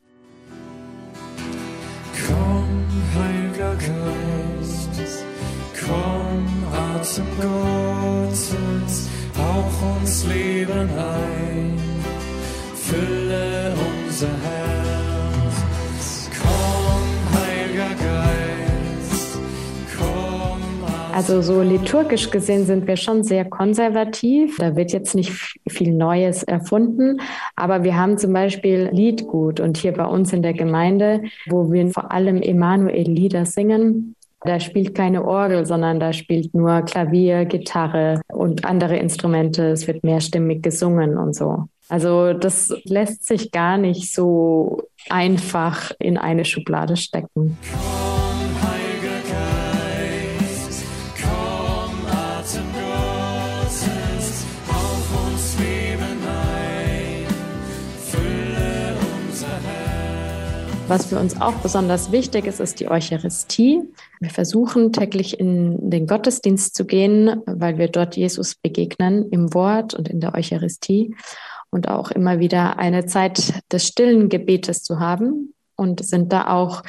Komm, Heiliger Geist, komm, Atem Gottes hauch uns Leben ein, Also so liturgisch gesehen sind wir schon sehr konservativ. Da wird jetzt nicht viel Neues erfunden, aber wir haben zum Beispiel Liedgut und hier bei uns in der Gemeinde, wo wir vor allem Emanuel-Lieder singen, da spielt keine Orgel, sondern da spielt nur Klavier, Gitarre und andere Instrumente. Es wird mehrstimmig gesungen und so. Also das lässt sich gar nicht so einfach in eine Schublade stecken. Was für uns auch besonders wichtig ist, ist die Eucharistie. Wir versuchen täglich in den Gottesdienst zu gehen, weil wir dort Jesus begegnen im Wort und in der Eucharistie und auch immer wieder eine Zeit des stillen Gebetes zu haben und sind da auch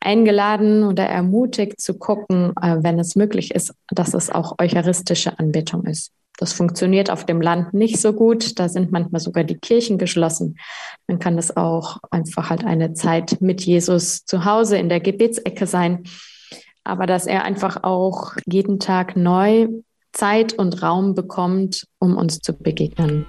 eingeladen oder ermutigt zu gucken, äh, wenn es möglich ist, dass es auch eucharistische Anbetung ist. Das funktioniert auf dem Land nicht so gut. Da sind manchmal sogar die Kirchen geschlossen. Dann kann es auch einfach halt eine Zeit mit Jesus zu Hause in der Gebetsecke sein. Aber dass er einfach auch jeden Tag neu Zeit und Raum bekommt, um uns zu begegnen.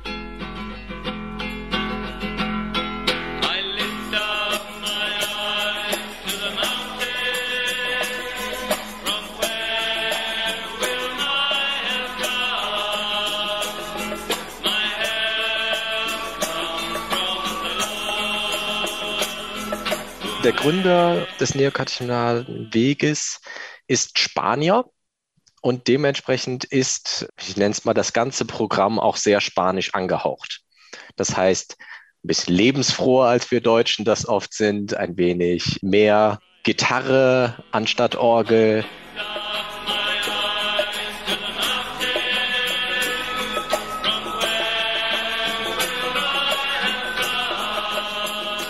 Der Gründer des neokatechumenalen Weges ist Spanier und dementsprechend ist, ich nenne es mal, das ganze Programm auch sehr spanisch angehaucht. Das heißt, ein bisschen lebensfroher, als wir Deutschen das oft sind, ein wenig mehr Gitarre anstatt Orgel,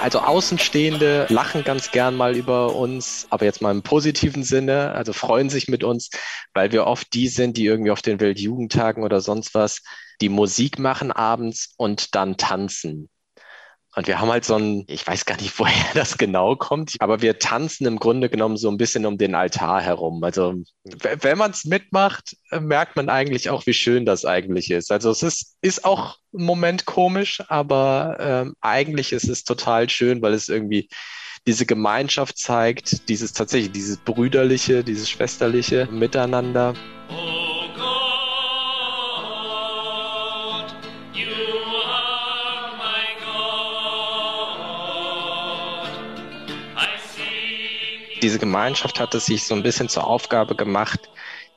Also Außenstehende lachen ganz gern mal über uns, aber jetzt mal im positiven Sinne, also freuen sich mit uns, weil wir oft die sind, die irgendwie auf den Weltjugendtagen oder sonst was die Musik machen abends und dann tanzen. Und wir haben halt so ein, ich weiß gar nicht, *laughs* woher das genau kommt, aber wir tanzen im Grunde genommen so ein bisschen um den Altar herum. Also wenn man es mitmacht, merkt man eigentlich auch, wie schön das eigentlich ist. Also es ist, ist auch im Moment komisch, aber ähm, eigentlich ist es total schön, weil es irgendwie diese Gemeinschaft zeigt, dieses tatsächlich, dieses brüderliche, dieses schwesterliche Miteinander. Oh diese Gemeinschaft hat es sich so ein bisschen zur Aufgabe gemacht,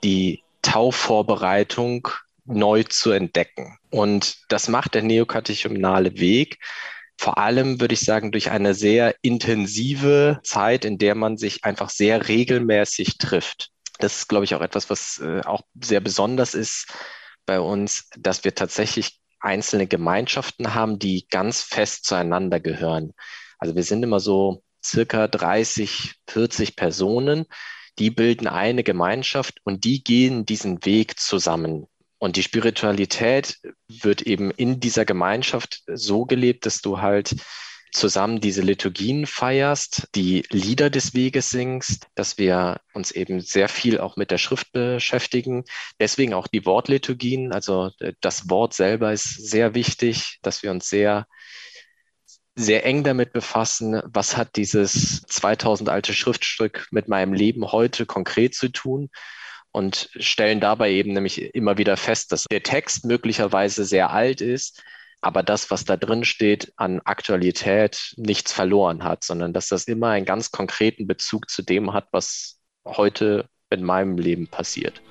die Tauvorbereitung neu zu entdecken. Und das macht der neokatechumnale Weg. Vor allem würde ich sagen, durch eine sehr intensive Zeit, in der man sich einfach sehr regelmäßig trifft. Das ist, glaube ich, auch etwas, was äh, auch sehr besonders ist bei uns, dass wir tatsächlich einzelne Gemeinschaften haben, die ganz fest zueinander gehören. Also wir sind immer so circa 30, 40 Personen, die bilden eine Gemeinschaft und die gehen diesen Weg zusammen. Und die Spiritualität wird eben in dieser Gemeinschaft so gelebt, dass du halt zusammen diese Liturgien feierst, die Lieder des Weges singst, dass wir uns eben sehr viel auch mit der Schrift beschäftigen. Deswegen auch die Wortliturgien, also das Wort selber ist sehr wichtig, dass wir uns sehr sehr eng damit befassen, was hat dieses 2000 alte Schriftstück mit meinem Leben heute konkret zu tun und stellen dabei eben nämlich immer wieder fest, dass der Text möglicherweise sehr alt ist, aber das, was da drin steht, an Aktualität nichts verloren hat, sondern dass das immer einen ganz konkreten Bezug zu dem hat, was heute in meinem Leben passiert.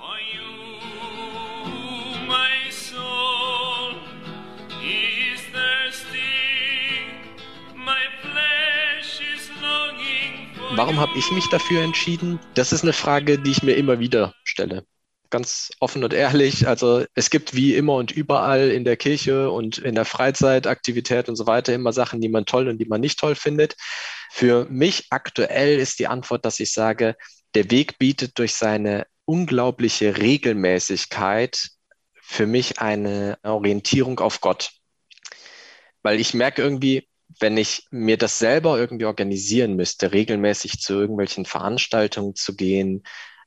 Warum habe ich mich dafür entschieden? Das ist eine Frage, die ich mir immer wieder stelle ganz offen und ehrlich. Also es gibt wie immer und überall in der Kirche und in der Freizeitaktivität und so weiter immer Sachen, die man toll und die man nicht toll findet. Für mich aktuell ist die Antwort, dass ich sage, der Weg bietet durch seine unglaubliche Regelmäßigkeit für mich eine Orientierung auf Gott. Weil ich merke irgendwie, wenn ich mir das selber irgendwie organisieren müsste, regelmäßig zu irgendwelchen Veranstaltungen zu gehen,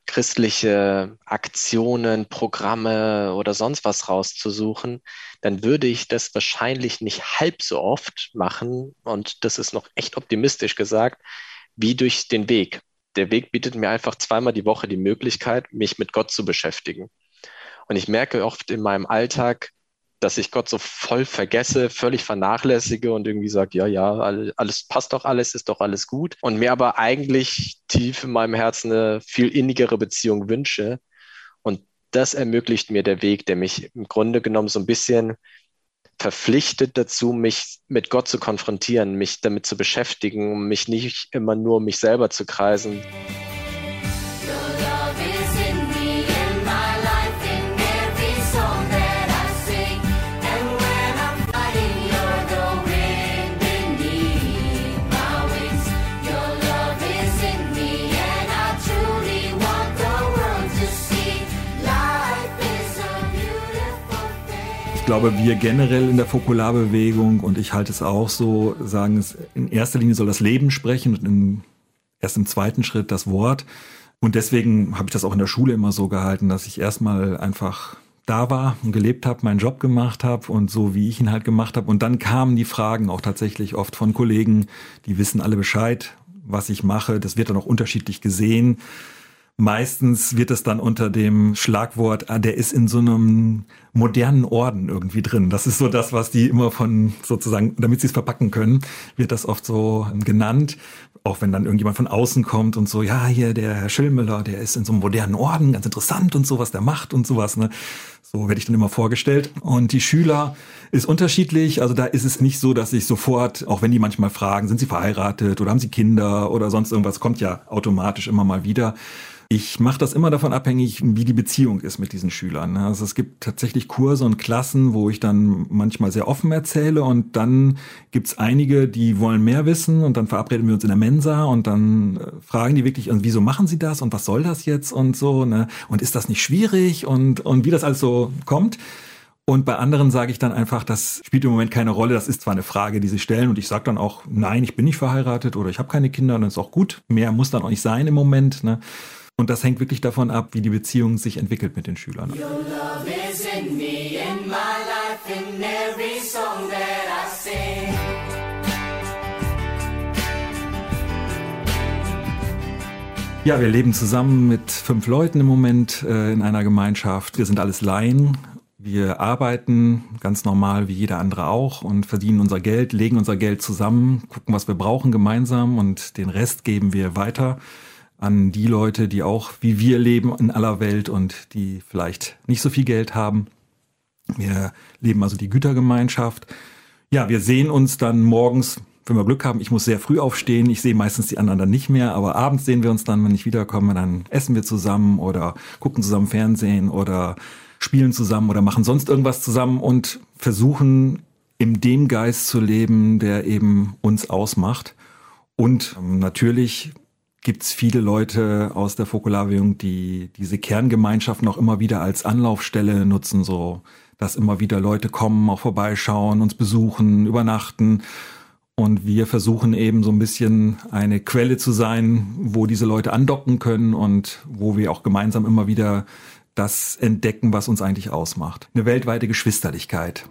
christliche Aktionen, Programme oder sonst was rauszusuchen, dann würde ich das wahrscheinlich nicht halb so oft machen, und das ist noch echt optimistisch gesagt, wie durch den Weg. Der Weg bietet mir einfach zweimal die Woche die Möglichkeit, mich mit Gott zu beschäftigen. Und ich merke oft in meinem Alltag, dass ich Gott so voll vergesse, völlig vernachlässige und irgendwie sage, ja, ja, alles passt doch alles, ist doch alles gut. Und mir aber eigentlich tief in meinem Herzen eine viel innigere Beziehung wünsche. Und das ermöglicht mir der Weg, der mich im Grunde genommen so ein bisschen verpflichtet dazu, mich mit Gott zu konfrontieren, mich damit zu beschäftigen, mich nicht immer nur um mich selber zu kreisen. Glaube, wir generell in der Fokularbewegung und ich halte es auch so, sagen es, in erster Linie soll das Leben sprechen und in, erst im zweiten Schritt das Wort. Und deswegen habe ich das auch in der Schule immer so gehalten, dass ich erstmal einfach da war und gelebt habe, meinen Job gemacht habe und so wie ich ihn halt gemacht habe. Und dann kamen die Fragen auch tatsächlich oft von Kollegen, die wissen alle Bescheid, was ich mache. Das wird dann auch unterschiedlich gesehen. Meistens wird es dann unter dem Schlagwort, ah, der ist in so einem modernen Orden irgendwie drin. Das ist so das, was die immer von sozusagen, damit sie es verpacken können, wird das oft so genannt. Auch wenn dann irgendjemand von außen kommt und so, ja, hier der Herr Schillmüller, der ist in so einem modernen Orden, ganz interessant und so, was der macht und sowas. Ne? So werde ich dann immer vorgestellt. Und die Schüler ist unterschiedlich. Also da ist es nicht so, dass ich sofort, auch wenn die manchmal fragen, sind sie verheiratet oder haben sie Kinder oder sonst irgendwas, kommt ja automatisch immer mal wieder ich mache das immer davon abhängig, wie die Beziehung ist mit diesen Schülern. Also es gibt tatsächlich Kurse und Klassen, wo ich dann manchmal sehr offen erzähle und dann gibt's einige, die wollen mehr wissen und dann verabreden wir uns in der Mensa und dann äh, fragen die wirklich, und wieso machen sie das und was soll das jetzt und so, ne? Und ist das nicht schwierig und, und wie das alles so kommt. Und bei anderen sage ich dann einfach, das spielt im Moment keine Rolle. Das ist zwar eine Frage, die sie stellen und ich sage dann auch, nein, ich bin nicht verheiratet oder ich habe keine Kinder und das ist auch gut. Mehr muss dann auch nicht sein im Moment. Ne? Und das hängt wirklich davon ab, wie die Beziehung sich entwickelt mit den Schülern. Ja, wir leben zusammen mit fünf Leuten im Moment äh, in einer Gemeinschaft. Wir sind alles Laien. Wir arbeiten ganz normal wie jeder andere auch und verdienen unser Geld, legen unser Geld zusammen, gucken, was wir brauchen gemeinsam und den Rest geben wir weiter an die Leute, die auch wie wir leben in aller Welt und die vielleicht nicht so viel Geld haben. Wir leben also die Gütergemeinschaft. Ja, wir sehen uns dann morgens, wenn wir Glück haben. Ich muss sehr früh aufstehen. Ich sehe meistens die anderen dann nicht mehr, aber abends sehen wir uns dann, wenn ich wiederkomme. Dann essen wir zusammen oder gucken zusammen Fernsehen oder spielen zusammen oder machen sonst irgendwas zusammen und versuchen in dem Geist zu leben, der eben uns ausmacht. Und ähm, natürlich gibt's viele Leute aus der Fokularbewegung, die diese Kerngemeinschaften auch immer wieder als Anlaufstelle nutzen, so dass immer wieder Leute kommen, auch vorbeischauen, uns besuchen, übernachten. Und wir versuchen eben so ein bisschen eine Quelle zu sein, wo diese Leute andocken können und wo wir auch gemeinsam immer wieder das entdecken, was uns eigentlich ausmacht. Eine weltweite Geschwisterlichkeit.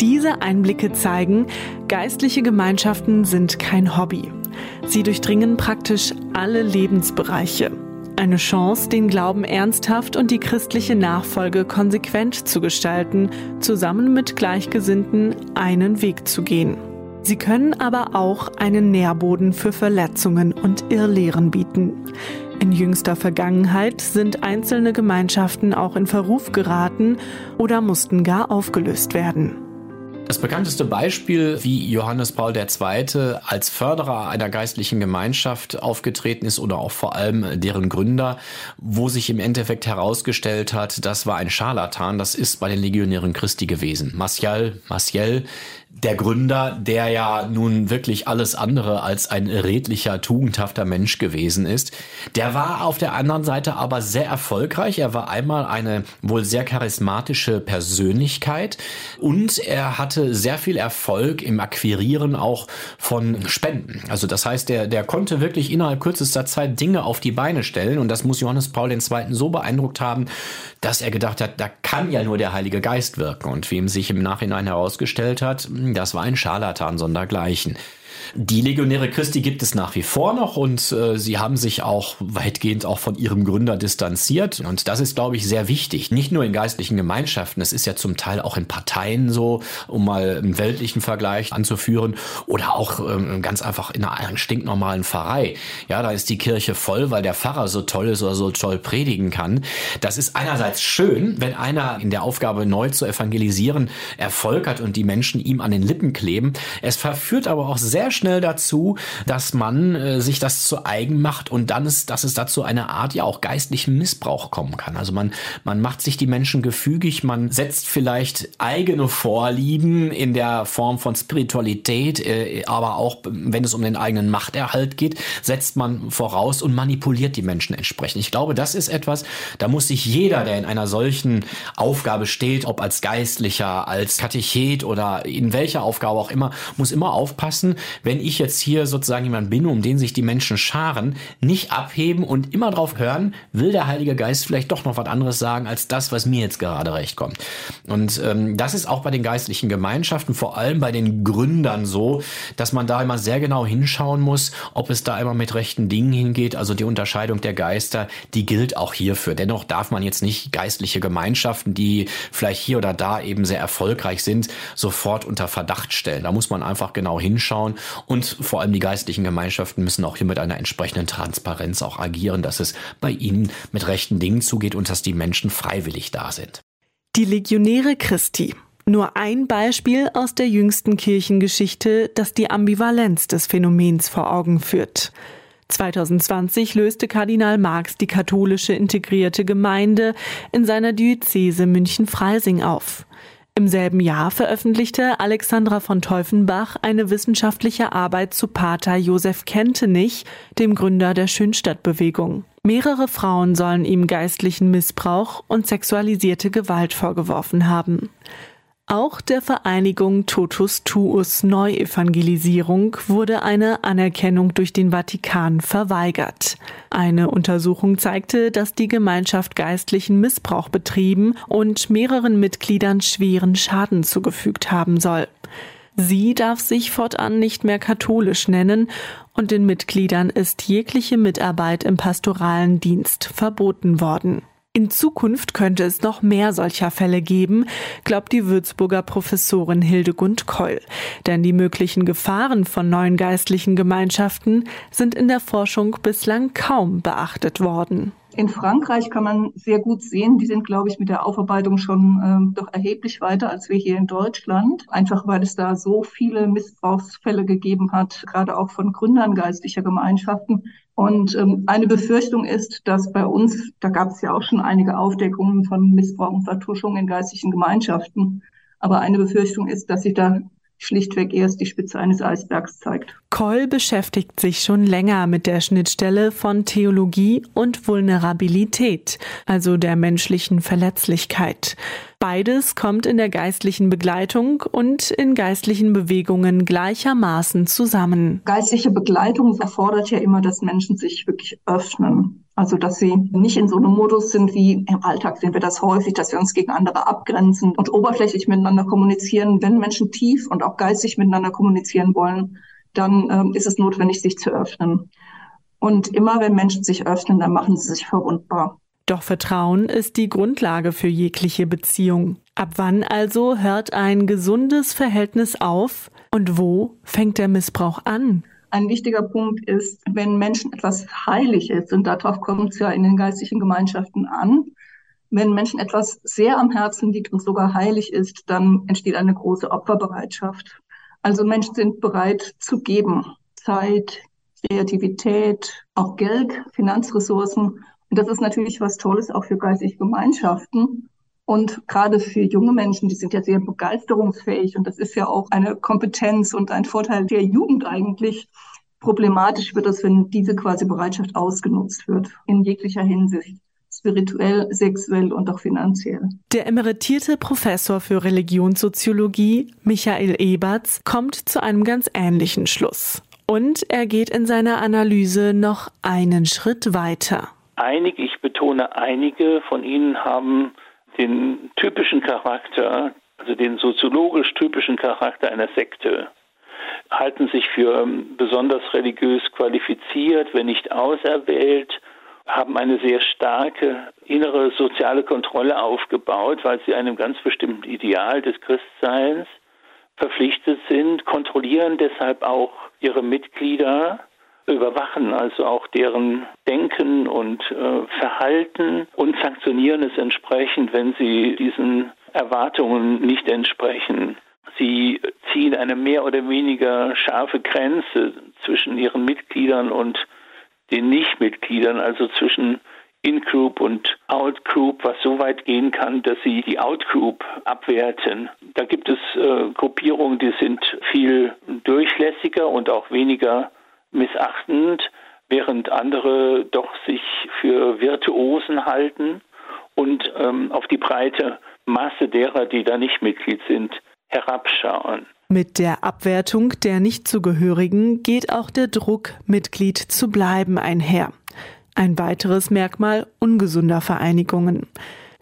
Diese Einblicke zeigen, geistliche Gemeinschaften sind kein Hobby. Sie durchdringen praktisch alle Lebensbereiche. Eine Chance, den Glauben ernsthaft und die christliche Nachfolge konsequent zu gestalten, zusammen mit Gleichgesinnten einen Weg zu gehen. Sie können aber auch einen Nährboden für Verletzungen und Irrlehren bieten. In jüngster Vergangenheit sind einzelne Gemeinschaften auch in Verruf geraten oder mussten gar aufgelöst werden. Das bekannteste Beispiel, wie Johannes Paul II. als Förderer einer geistlichen Gemeinschaft aufgetreten ist oder auch vor allem deren Gründer, wo sich im Endeffekt herausgestellt hat, das war ein Scharlatan, das ist bei den Legionären Christi gewesen. Martial, Martial, der Gründer, der ja nun wirklich alles andere als ein redlicher, tugendhafter Mensch gewesen ist, der war auf der anderen Seite aber sehr erfolgreich. Er war einmal eine wohl sehr charismatische Persönlichkeit und er hatte sehr viel Erfolg im Akquirieren auch von Spenden. Also das heißt, der, der konnte wirklich innerhalb kürzester Zeit Dinge auf die Beine stellen und das muss Johannes Paul II. so beeindruckt haben, dass er gedacht hat, da kann ja nur der Heilige Geist wirken. Und wie ihm sich im Nachhinein herausgestellt hat, das war ein Scharlatan sondergleichen. Die Legionäre Christi gibt es nach wie vor noch und äh, sie haben sich auch weitgehend auch von ihrem Gründer distanziert. Und das ist, glaube ich, sehr wichtig. Nicht nur in geistlichen Gemeinschaften, es ist ja zum Teil auch in Parteien so, um mal einen weltlichen Vergleich anzuführen, oder auch ähm, ganz einfach in einer stinknormalen Pfarrei. Ja, da ist die Kirche voll, weil der Pfarrer so toll ist oder so toll predigen kann. Das ist einerseits schön, wenn einer in der Aufgabe neu zu evangelisieren Erfolg hat und die Menschen ihm an den Lippen kleben. Es verführt aber auch sehr schnell dazu, dass man äh, sich das zu eigen macht und dann ist, dass es dazu eine Art ja auch geistlichen Missbrauch kommen kann. Also man, man macht sich die Menschen gefügig, man setzt vielleicht eigene Vorlieben in der Form von Spiritualität, äh, aber auch wenn es um den eigenen Machterhalt geht, setzt man voraus und manipuliert die Menschen entsprechend. Ich glaube, das ist etwas, da muss sich jeder, der in einer solchen Aufgabe steht, ob als Geistlicher, als Katechet oder in welcher Aufgabe auch immer, muss immer aufpassen, wenn ich jetzt hier sozusagen jemand bin, um den sich die Menschen scharen, nicht abheben und immer drauf hören, will der Heilige Geist vielleicht doch noch was anderes sagen als das, was mir jetzt gerade recht kommt. Und ähm, das ist auch bei den geistlichen Gemeinschaften, vor allem bei den Gründern so, dass man da immer sehr genau hinschauen muss, ob es da immer mit rechten Dingen hingeht. Also die Unterscheidung der Geister, die gilt auch hierfür. Dennoch darf man jetzt nicht geistliche Gemeinschaften, die vielleicht hier oder da eben sehr erfolgreich sind, sofort unter Verdacht stellen. Da muss man einfach genau hinschauen und vor allem die geistlichen Gemeinschaften müssen auch hier mit einer entsprechenden Transparenz auch agieren, dass es bei ihnen mit rechten Dingen zugeht und dass die Menschen freiwillig da sind. Die Legionäre Christi. Nur ein Beispiel aus der jüngsten Kirchengeschichte, das die Ambivalenz des Phänomens vor Augen führt. 2020 löste Kardinal Marx die katholische integrierte Gemeinde in seiner Diözese München-Freising auf. Im selben Jahr veröffentlichte Alexandra von Teufenbach eine wissenschaftliche Arbeit zu Pater Josef Kentenich, dem Gründer der Schönstadtbewegung. Mehrere Frauen sollen ihm geistlichen Missbrauch und sexualisierte Gewalt vorgeworfen haben. Auch der Vereinigung Totus Tuus Neuevangelisierung wurde eine Anerkennung durch den Vatikan verweigert. Eine Untersuchung zeigte, dass die Gemeinschaft geistlichen Missbrauch betrieben und mehreren Mitgliedern schweren Schaden zugefügt haben soll. Sie darf sich fortan nicht mehr katholisch nennen und den Mitgliedern ist jegliche Mitarbeit im pastoralen Dienst verboten worden. In Zukunft könnte es noch mehr solcher Fälle geben, glaubt die Würzburger Professorin Hildegund Keul. Denn die möglichen Gefahren von neuen geistlichen Gemeinschaften sind in der Forschung bislang kaum beachtet worden. In Frankreich kann man sehr gut sehen, die sind, glaube ich, mit der Aufarbeitung schon ähm, doch erheblich weiter als wir hier in Deutschland. Einfach weil es da so viele Missbrauchsfälle gegeben hat, gerade auch von Gründern geistlicher Gemeinschaften. Und ähm, eine Befürchtung ist, dass bei uns, da gab es ja auch schon einige Aufdeckungen von Missbrauch und Vertuschung in geistlichen Gemeinschaften. Aber eine Befürchtung ist, dass sich da schlichtweg erst die Spitze eines Eisbergs zeigt. Koll beschäftigt sich schon länger mit der Schnittstelle von Theologie und Vulnerabilität, also der menschlichen Verletzlichkeit. Beides kommt in der geistlichen Begleitung und in geistlichen Bewegungen gleichermaßen zusammen. Geistliche Begleitung erfordert ja immer, dass Menschen sich wirklich öffnen. Also, dass sie nicht in so einem Modus sind wie im Alltag sehen wir das häufig, dass wir uns gegen andere abgrenzen und oberflächlich miteinander kommunizieren. Wenn Menschen tief und auch geistig miteinander kommunizieren wollen, dann ähm, ist es notwendig, sich zu öffnen. Und immer wenn Menschen sich öffnen, dann machen sie sich verwundbar. Doch Vertrauen ist die Grundlage für jegliche Beziehung. Ab wann also hört ein gesundes Verhältnis auf und wo fängt der Missbrauch an? Ein wichtiger Punkt ist, wenn Menschen etwas heilig ist, und darauf kommt es ja in den geistlichen Gemeinschaften an, wenn Menschen etwas sehr am Herzen liegt und sogar heilig ist, dann entsteht eine große Opferbereitschaft. Also Menschen sind bereit zu geben. Zeit, Kreativität, auch Geld, Finanzressourcen. Und das ist natürlich was Tolles auch für geistige Gemeinschaften. Und gerade für junge Menschen, die sind ja sehr begeisterungsfähig und das ist ja auch eine Kompetenz und ein Vorteil der Jugend eigentlich. Problematisch wird es, wenn diese quasi Bereitschaft ausgenutzt wird, in jeglicher Hinsicht spirituell, sexuell und auch finanziell. Der emeritierte Professor für Religionssoziologie, Michael Eberts, kommt zu einem ganz ähnlichen Schluss. Und er geht in seiner Analyse noch einen Schritt weiter. Einige, ich betone einige von ihnen haben den typischen Charakter, also den soziologisch typischen Charakter einer Sekte, halten sich für besonders religiös qualifiziert, wenn nicht auserwählt, haben eine sehr starke innere soziale Kontrolle aufgebaut, weil sie einem ganz bestimmten Ideal des Christseins verpflichtet sind, kontrollieren deshalb auch ihre Mitglieder überwachen also auch deren Denken und äh, Verhalten und sanktionieren es entsprechend, wenn sie diesen Erwartungen nicht entsprechen. Sie ziehen eine mehr oder weniger scharfe Grenze zwischen ihren Mitgliedern und den Nichtmitgliedern, also zwischen In-Group und Out-Group, was so weit gehen kann, dass sie die Out-Group abwerten. Da gibt es äh, Gruppierungen, die sind viel durchlässiger und auch weniger missachtend, während andere doch sich für Virtuosen halten und ähm, auf die breite Masse derer, die da nicht Mitglied sind, herabschauen. Mit der Abwertung der Nichtzugehörigen geht auch der Druck, Mitglied zu bleiben, einher. Ein weiteres Merkmal ungesunder Vereinigungen.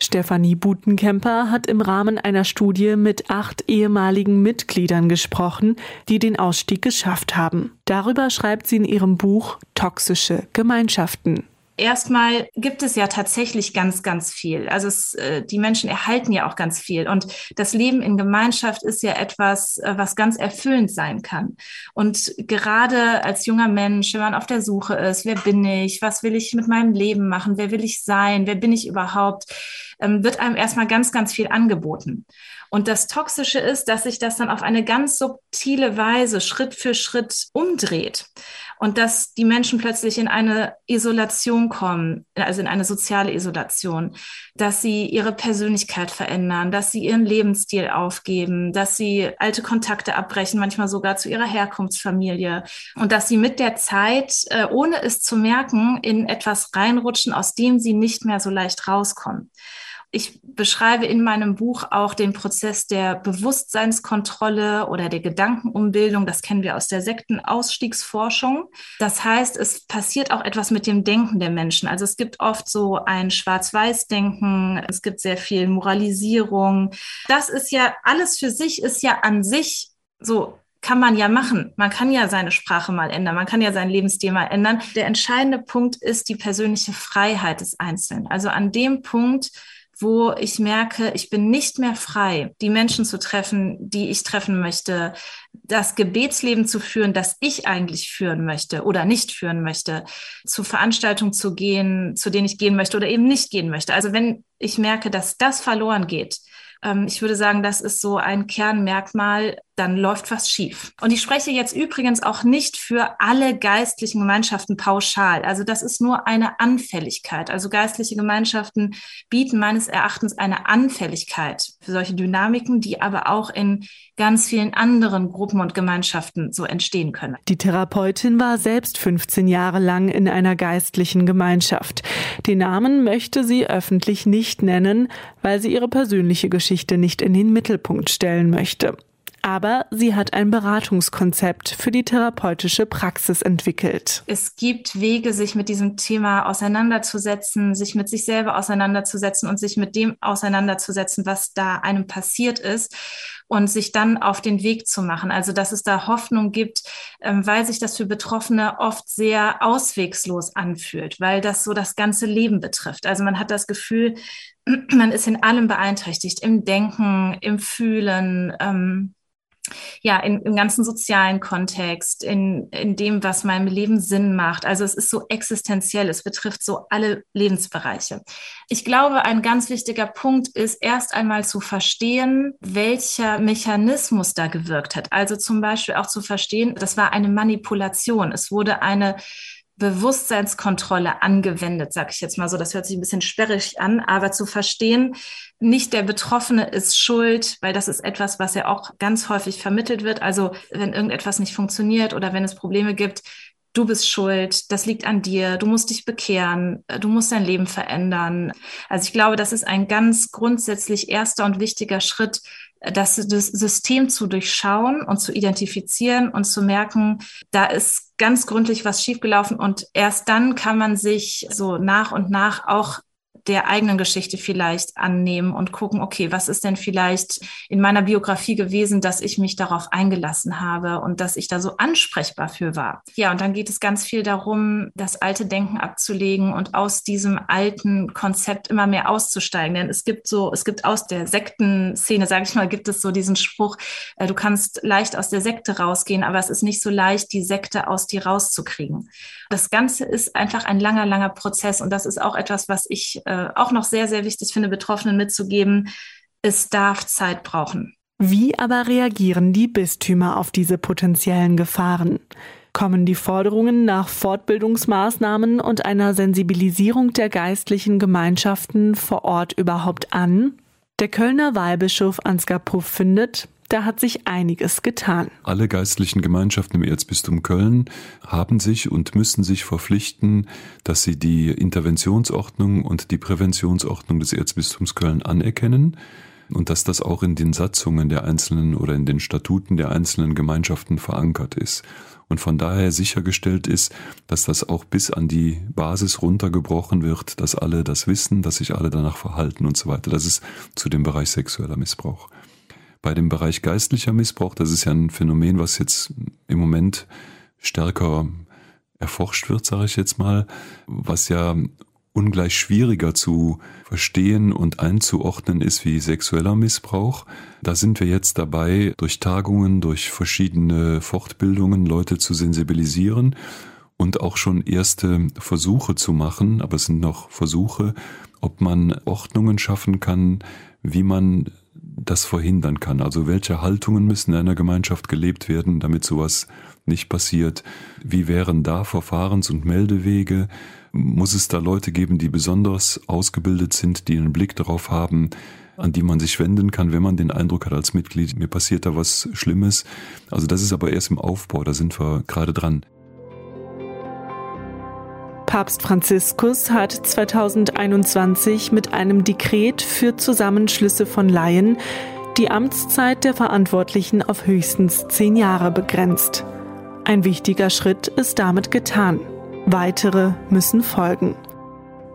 Stefanie Butenkemper hat im Rahmen einer Studie mit acht ehemaligen Mitgliedern gesprochen, die den Ausstieg geschafft haben. Darüber schreibt sie in ihrem Buch Toxische Gemeinschaften. Erstmal gibt es ja tatsächlich ganz, ganz viel. Also es, äh, die Menschen erhalten ja auch ganz viel. Und das Leben in Gemeinschaft ist ja etwas, äh, was ganz erfüllend sein kann. Und gerade als junger Mensch, wenn man auf der Suche ist, wer bin ich, was will ich mit meinem Leben machen, wer will ich sein, wer bin ich überhaupt, ähm, wird einem erstmal ganz, ganz viel angeboten. Und das Toxische ist, dass sich das dann auf eine ganz subtile Weise Schritt für Schritt umdreht und dass die Menschen plötzlich in eine Isolation kommen, also in eine soziale Isolation, dass sie ihre Persönlichkeit verändern, dass sie ihren Lebensstil aufgeben, dass sie alte Kontakte abbrechen, manchmal sogar zu ihrer Herkunftsfamilie. Und dass sie mit der Zeit, äh, ohne es zu merken, in etwas reinrutschen, aus dem sie nicht mehr so leicht rauskommen ich beschreibe in meinem Buch auch den Prozess der Bewusstseinskontrolle oder der Gedankenumbildung. Das kennen wir aus der Sektenausstiegsforschung. Das heißt, es passiert auch etwas mit dem Denken der Menschen. Also es gibt oft so ein Schwarz-Weiß-Denken. Es gibt sehr viel Moralisierung. Das ist ja alles für sich, ist ja an sich so kann man ja machen. Man kann ja seine Sprache mal ändern, man kann ja sein Lebensstil mal ändern. Der entscheidende Punkt ist die persönliche Freiheit des Einzelnen. Also an dem Punkt, wo ich merke, ich bin nicht mehr frei, die Menschen zu treffen, die ich treffen möchte, das Gebetsleben zu führen, das ich eigentlich führen möchte oder nicht führen möchte, zu Veranstaltungen zu gehen, zu denen ich gehen möchte oder eben nicht gehen möchte. Also wenn ich merke, dass das verloren geht, ähm, ich würde sagen, das ist so ein Kernmerkmal, dann läuft was schief. Und ich spreche jetzt übrigens auch nicht für alle geistlichen Gemeinschaften pauschal. Also das ist nur eine Anfälligkeit. Also geistliche Gemeinschaften bieten meines Erachtens eine Anfälligkeit für solche Dynamiken, die aber auch in ganz vielen anderen Gruppen und Gemeinschaften so entstehen können. Die Therapeutin war selbst 15 Jahre lang in einer geistlichen Gemeinschaft. Den Namen möchte sie öffentlich nicht nennen, weil sie ihre persönliche Geschichte nicht in den Mittelpunkt stellen möchte. Aber sie hat ein Beratungskonzept für die therapeutische Praxis entwickelt. Es gibt Wege, sich mit diesem Thema auseinanderzusetzen, sich mit sich selber auseinanderzusetzen und sich mit dem auseinanderzusetzen, was da einem passiert ist und sich dann auf den Weg zu machen. Also, dass es da Hoffnung gibt, ähm, weil sich das für Betroffene oft sehr auswegslos anfühlt, weil das so das ganze Leben betrifft. Also man hat das Gefühl, *clears throat* man ist in allem beeinträchtigt, im Denken, im Fühlen, ähm, ja, in, im ganzen sozialen Kontext, in, in dem, was meinem Leben Sinn macht. Also es ist so existenziell, es betrifft so alle Lebensbereiche. Ich glaube, ein ganz wichtiger Punkt ist erst einmal zu verstehen, welcher Mechanismus da gewirkt hat. Also zum Beispiel auch zu verstehen, das war eine Manipulation. Es wurde eine Bewusstseinskontrolle angewendet, sage ich jetzt mal so. Das hört sich ein bisschen sperrig an, aber zu verstehen, nicht der Betroffene ist schuld, weil das ist etwas, was ja auch ganz häufig vermittelt wird. Also wenn irgendetwas nicht funktioniert oder wenn es Probleme gibt, du bist schuld, das liegt an dir, du musst dich bekehren, du musst dein Leben verändern. Also ich glaube, das ist ein ganz grundsätzlich erster und wichtiger Schritt, das, das System zu durchschauen und zu identifizieren und zu merken, da ist ganz gründlich was schiefgelaufen und erst dann kann man sich so nach und nach auch der eigenen Geschichte vielleicht annehmen und gucken, okay, was ist denn vielleicht in meiner Biografie gewesen, dass ich mich darauf eingelassen habe und dass ich da so ansprechbar für war. Ja, und dann geht es ganz viel darum, das alte Denken abzulegen und aus diesem alten Konzept immer mehr auszusteigen. Denn es gibt so, es gibt aus der Sektenszene, sage ich mal, gibt es so diesen Spruch, äh, du kannst leicht aus der Sekte rausgehen, aber es ist nicht so leicht, die Sekte aus dir rauszukriegen. Das Ganze ist einfach ein langer, langer Prozess und das ist auch etwas, was ich äh, äh, auch noch sehr, sehr wichtig finde, Betroffenen mitzugeben, es darf Zeit brauchen. Wie aber reagieren die Bistümer auf diese potenziellen Gefahren? Kommen die Forderungen nach Fortbildungsmaßnahmen und einer Sensibilisierung der geistlichen Gemeinschaften vor Ort überhaupt an? Der Kölner Weihbischof Ansgar Puff findet, da hat sich einiges getan. Alle geistlichen Gemeinschaften im Erzbistum Köln haben sich und müssen sich verpflichten, dass sie die Interventionsordnung und die Präventionsordnung des Erzbistums Köln anerkennen und dass das auch in den Satzungen der einzelnen oder in den Statuten der einzelnen Gemeinschaften verankert ist. Und von daher sichergestellt ist, dass das auch bis an die Basis runtergebrochen wird, dass alle das wissen, dass sich alle danach verhalten und so weiter. Das ist zu dem Bereich sexueller Missbrauch. Bei dem Bereich geistlicher Missbrauch, das ist ja ein Phänomen, was jetzt im Moment stärker erforscht wird, sage ich jetzt mal, was ja ungleich schwieriger zu verstehen und einzuordnen ist wie sexueller Missbrauch. Da sind wir jetzt dabei, durch Tagungen, durch verschiedene Fortbildungen Leute zu sensibilisieren und auch schon erste Versuche zu machen, aber es sind noch Versuche, ob man Ordnungen schaffen kann, wie man das verhindern kann. Also welche Haltungen müssen in einer Gemeinschaft gelebt werden, damit sowas nicht passiert? Wie wären da Verfahrens- und Meldewege? Muss es da Leute geben, die besonders ausgebildet sind, die einen Blick darauf haben, an die man sich wenden kann, wenn man den Eindruck hat als Mitglied, mir passiert da was Schlimmes. Also das ist aber erst im Aufbau, da sind wir gerade dran. Papst Franziskus hat 2021 mit einem Dekret für Zusammenschlüsse von Laien die Amtszeit der Verantwortlichen auf höchstens zehn Jahre begrenzt. Ein wichtiger Schritt ist damit getan. Weitere müssen folgen.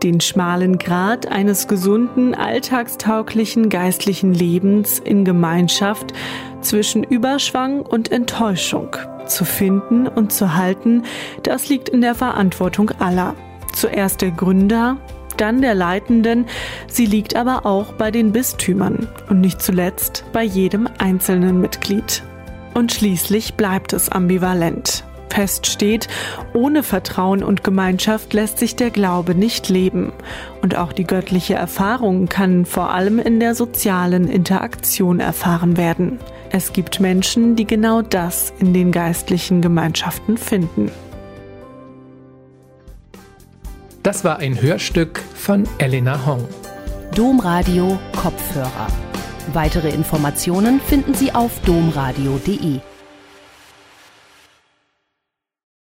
Den schmalen Grat eines gesunden, alltagstauglichen geistlichen Lebens in Gemeinschaft zwischen Überschwang und Enttäuschung zu finden und zu halten, das liegt in der Verantwortung aller. Zuerst der Gründer, dann der Leitenden, sie liegt aber auch bei den Bistümern und nicht zuletzt bei jedem einzelnen Mitglied. Und schließlich bleibt es ambivalent. Fest steht, ohne Vertrauen und Gemeinschaft lässt sich der Glaube nicht leben. Und auch die göttliche Erfahrung kann vor allem in der sozialen Interaktion erfahren werden. Es gibt Menschen, die genau das in den geistlichen Gemeinschaften finden. Das war ein Hörstück von Elena Hong. Domradio Kopfhörer. Weitere Informationen finden Sie auf domradio.de.